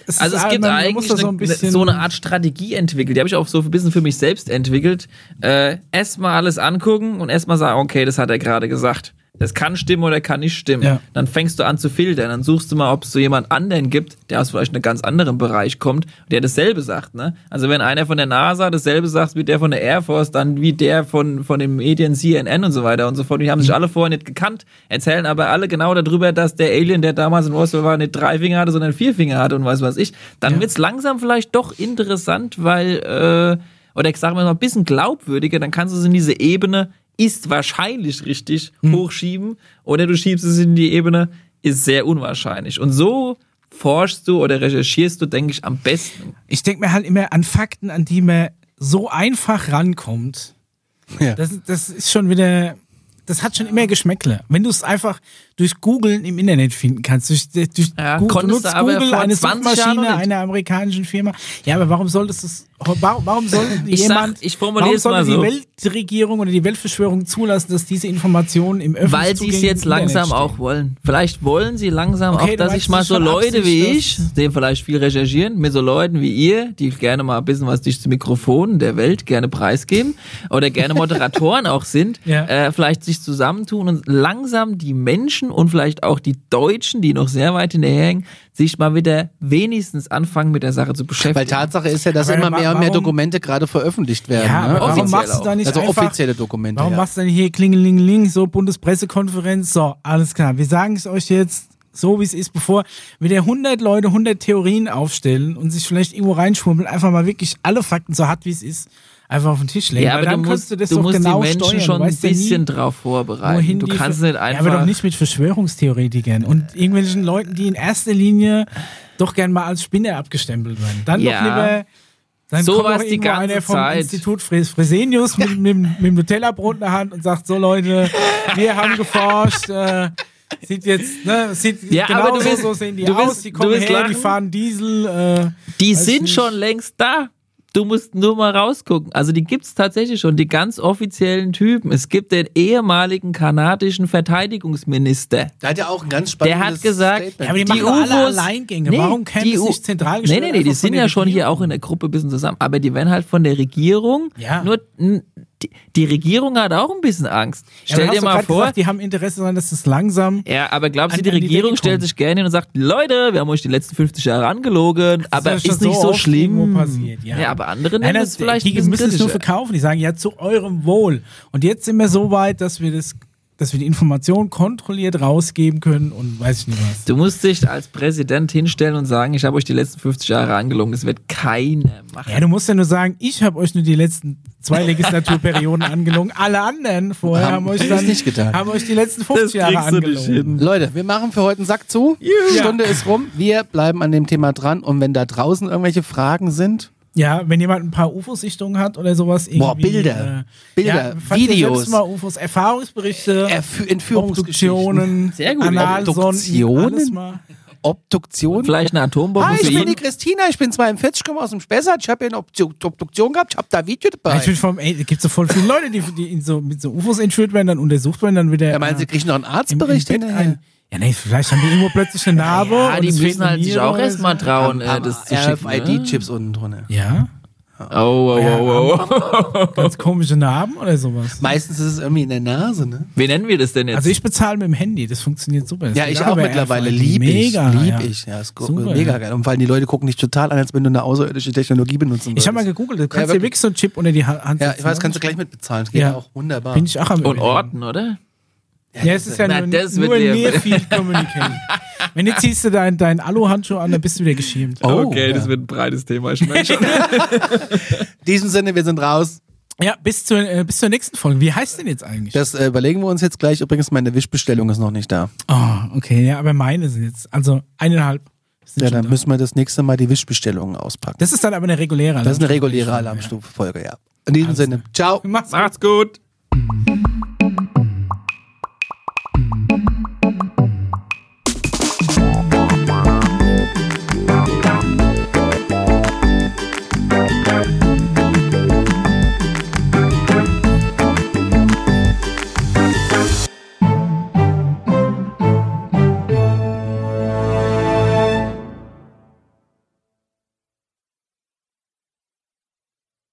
Es Also es gibt man muss eigentlich so eine, ein bisschen. so eine Art Strategie entwickelt. Die habe ich auch so ein bisschen für mich selbst entwickelt. Äh, erstmal alles angucken und erstmal sagen, okay, das hat er gerade gesagt. Das kann stimmen oder kann nicht stimmen. Ja. Dann fängst du an zu filtern. Dann suchst du mal, ob es so jemand anderen gibt, der aus vielleicht einem ganz anderen Bereich kommt, der dasselbe sagt. Ne? Also wenn einer von der NASA dasselbe sagt wie der von der Air Force, dann wie der von, von den Medien CNN und so weiter und so fort. Die haben Mhm. sich alle vorher nicht gekannt, erzählen aber alle genau darüber, dass der Alien, der damals in Roswell war, nicht drei Finger hatte, sondern vier Finger hatte und weiß was ich. Dann wird's langsam vielleicht doch interessant, weil, äh, oder ich sage mal ein bisschen glaubwürdiger, dann kannst du es in diese Ebene, ist wahrscheinlich richtig, Hm. hochschieben, oder du schiebst es in die Ebene, ist sehr unwahrscheinlich. Und so forschst du oder recherchierst du, denke ich, am besten. ich denke mir halt immer an Fakten, an die man so einfach rankommt. Ja. Das, das ist schon wieder, das hat schon immer Geschmäckle. Wenn du es einfach durch Googlen im Internet finden kannst, durch, durch Ja, Google, du konntest nutzt du aber Google, eine 20 Jahren Suchmaschine einer amerikanischen Firma. Ja, aber warum solltest du es, warum, warum soll Ich sag, jemand, ich formuliere warum sollte so. die Weltregierung oder die Weltverschwörung zulassen, dass diese Informationen im öffentlichen Weil sie es jetzt langsam stehen? auch wollen. Vielleicht wollen sie langsam Okay, auch, dass ich mal das so Leute wie ich, die vielleicht viel recherchieren, mit so Leuten wie ihr, die gerne mal ein bisschen was durch das Mikrofon der Welt gerne preisgeben oder gerne Moderatoren auch sind, Ja. äh, vielleicht sich zusammentun und langsam die Menschen und vielleicht auch die Deutschen, die noch sehr weit hinterherhängen, sich mal wieder wenigstens anfangen mit der Sache zu beschäftigen. Weil Tatsache ist ja, dass Aber immer mehr und mehr Dokumente gerade veröffentlicht werden. Ja, ne? warum machst du da nicht Also einfach, offizielle Dokumente. Warum ja. machst du denn hier Klingelingeling, so Bundespressekonferenz? So, alles klar. Wir sagen es euch jetzt so, wie es ist, bevor wieder 100 Leute 100 Theorien aufstellen und sich vielleicht irgendwo reinschwummeln, einfach mal wirklich alle Fakten so hart wie es ist, einfach auf den Tisch legen. ja, aber dann du kannst musst, du das du musst genau die Menschen steuern. schon ein weißt ja bisschen drauf vorbereiten. wohin Du die kannst nicht einfach. Ja, aber doch nicht mit Verschwörungstheoretikern und irgendwelchen Leuten, die in erster Linie doch gern mal als Spinner abgestempelt werden. Dann Ja. doch lieber. Dann So kommt die ganze einer vom Zeit. Institut Fres Fresenius mit, mit, mit dem Nutella-Brot in der Hand und sagt: So, Leute, wir haben geforscht. Äh, Sieht jetzt, ne, sieht Ja, genau aber du so, willst- so sehen die du aus, willst- die kommen her, die lachen? fahren Diesel. Äh, Die sind nicht. schon längst da. Du musst nur mal rausgucken. Also die gibt's tatsächlich schon, die ganz offiziellen Typen. Es gibt den ehemaligen kanadischen Verteidigungsminister. Der hat ja auch ein ganz Der spannendes hat gesagt, Statement. Ja, aber die die machen doch alle UFOs Alleingänge. Warum kämen die nicht zentral Nee, nee, nee, die sind der ja schon hier auch in der Gruppe ein bisschen zusammen. Aber die werden halt von der Regierung. Ja. Nur die, die Regierung hat auch ein bisschen Angst. Ja, Stell aber dir mal vor. Gesagt, die haben Interesse daran, dass es langsam. ja, aber glaubst du, die Regierung stellt sich gerne hin und sagt, Leute, wir haben euch die letzten 50 Jahre angelogen, aber ja ist, schon nicht so so schlimm. passiert, ja. aber andere Nein, nehmen das, es vielleicht die müssen es nur verkaufen. Die sagen, ja, zu eurem Wohl. Und jetzt sind wir so weit, dass wir das, dass wir die Information kontrolliert rausgeben können und weiß ich nicht was. Du musst dich als Präsident hinstellen und sagen, ich habe euch die letzten 50 Jahre angelogen. Das wird keiner machen. Ja, du musst ja nur sagen, ich habe euch nur die letzten zwei Legislaturperioden angelogen. Alle anderen vorher haben, Haben euch das dann nicht getan. haben euch die letzten 50 Jahre angelogen. Leute, wir machen für heute einen Sack zu. Die Stunde ist rum. Wir bleiben an dem Thema dran. Und wenn da draußen irgendwelche Fragen sind, Ja, wenn jemand ein paar UFO-Sichtungen hat oder sowas. Irgendwie, Boah, Bilder. Bilder, ja, Videos. mal UFOs, Erfahrungsberichte, Erfü Entführungsgeschichten. Obduktionen, Sehr gut. Analsonden, Obduktionen? alles mal. Obduktion? Vielleicht eine Atombombe Hi, ich bin die. Christina, ich bin 42, komme aus dem Spessart, ich habe hier eine Obdu- Obduktion gehabt, ich habe da Video dabei. Ich bin vom, ey, es gibt so voll viele Leute, die, die in so, mit so UFOs entführt werden, dann untersucht werden, dann wieder. ja, meinen Sie, äh, kriegen noch einen im- Arztbericht im Bett hinterher? ein. Ja, nee, vielleicht haben die irgendwo plötzlich eine Narbe. Ja, und die müssen halt sich auch erstmal trauen, äh, das zu schicken. ne? RFID-Chips unten drunter. Ja? Oh, oh, oh, oh, oh. Ganz komische Narben oder sowas. Meistens ist es irgendwie in der Nase, ne? Wie nennen wir das denn jetzt? Also ich bezahle mit dem Handy, das funktioniert super. Das Ja, ich auch mittlerweile. Lieb ich. Mega, lieb ja. ich. Ja, ist Super, mega ja. geil. Und vor allem die Leute gucken dich total an, als wenn du eine außerirdische Technologie benutzen Ich habe mal würdest. gegoogelt, du kannst dir wirklich. so einen Chip unter die Ha- Hand Ja, setzen, ich weiß, ne? kannst du gleich mit bezahlen. Das geht Ja. auch wunderbar. Bin ich auch am Und. Orten, oder? Ja, es ist ja nur, nur dir- Near Field Communication. Wenn du ziehst du deinen dein Aluhandschuh an, dann bist du wieder geschämt. Oh, okay, ja. das wird ein breites Thema. Ich merke schon. In diesem Sinne, wir sind raus. Ja, bis zur, äh, bis zur nächsten Folge. Wie heißt denn jetzt eigentlich? Das äh, überlegen wir uns jetzt gleich. Übrigens, meine Wischbestellung ist noch nicht da. oh, okay, ja, aber meine sind jetzt, also eineinhalb. Ja, dann da. müssen wir das nächste Mal die Wischbestellungen auspacken. Das ist dann aber eine reguläre. Das ist eine reguläre Alarmstufe-Folge, ja. In diesem Sinne, ciao. Mach's Macht's gut.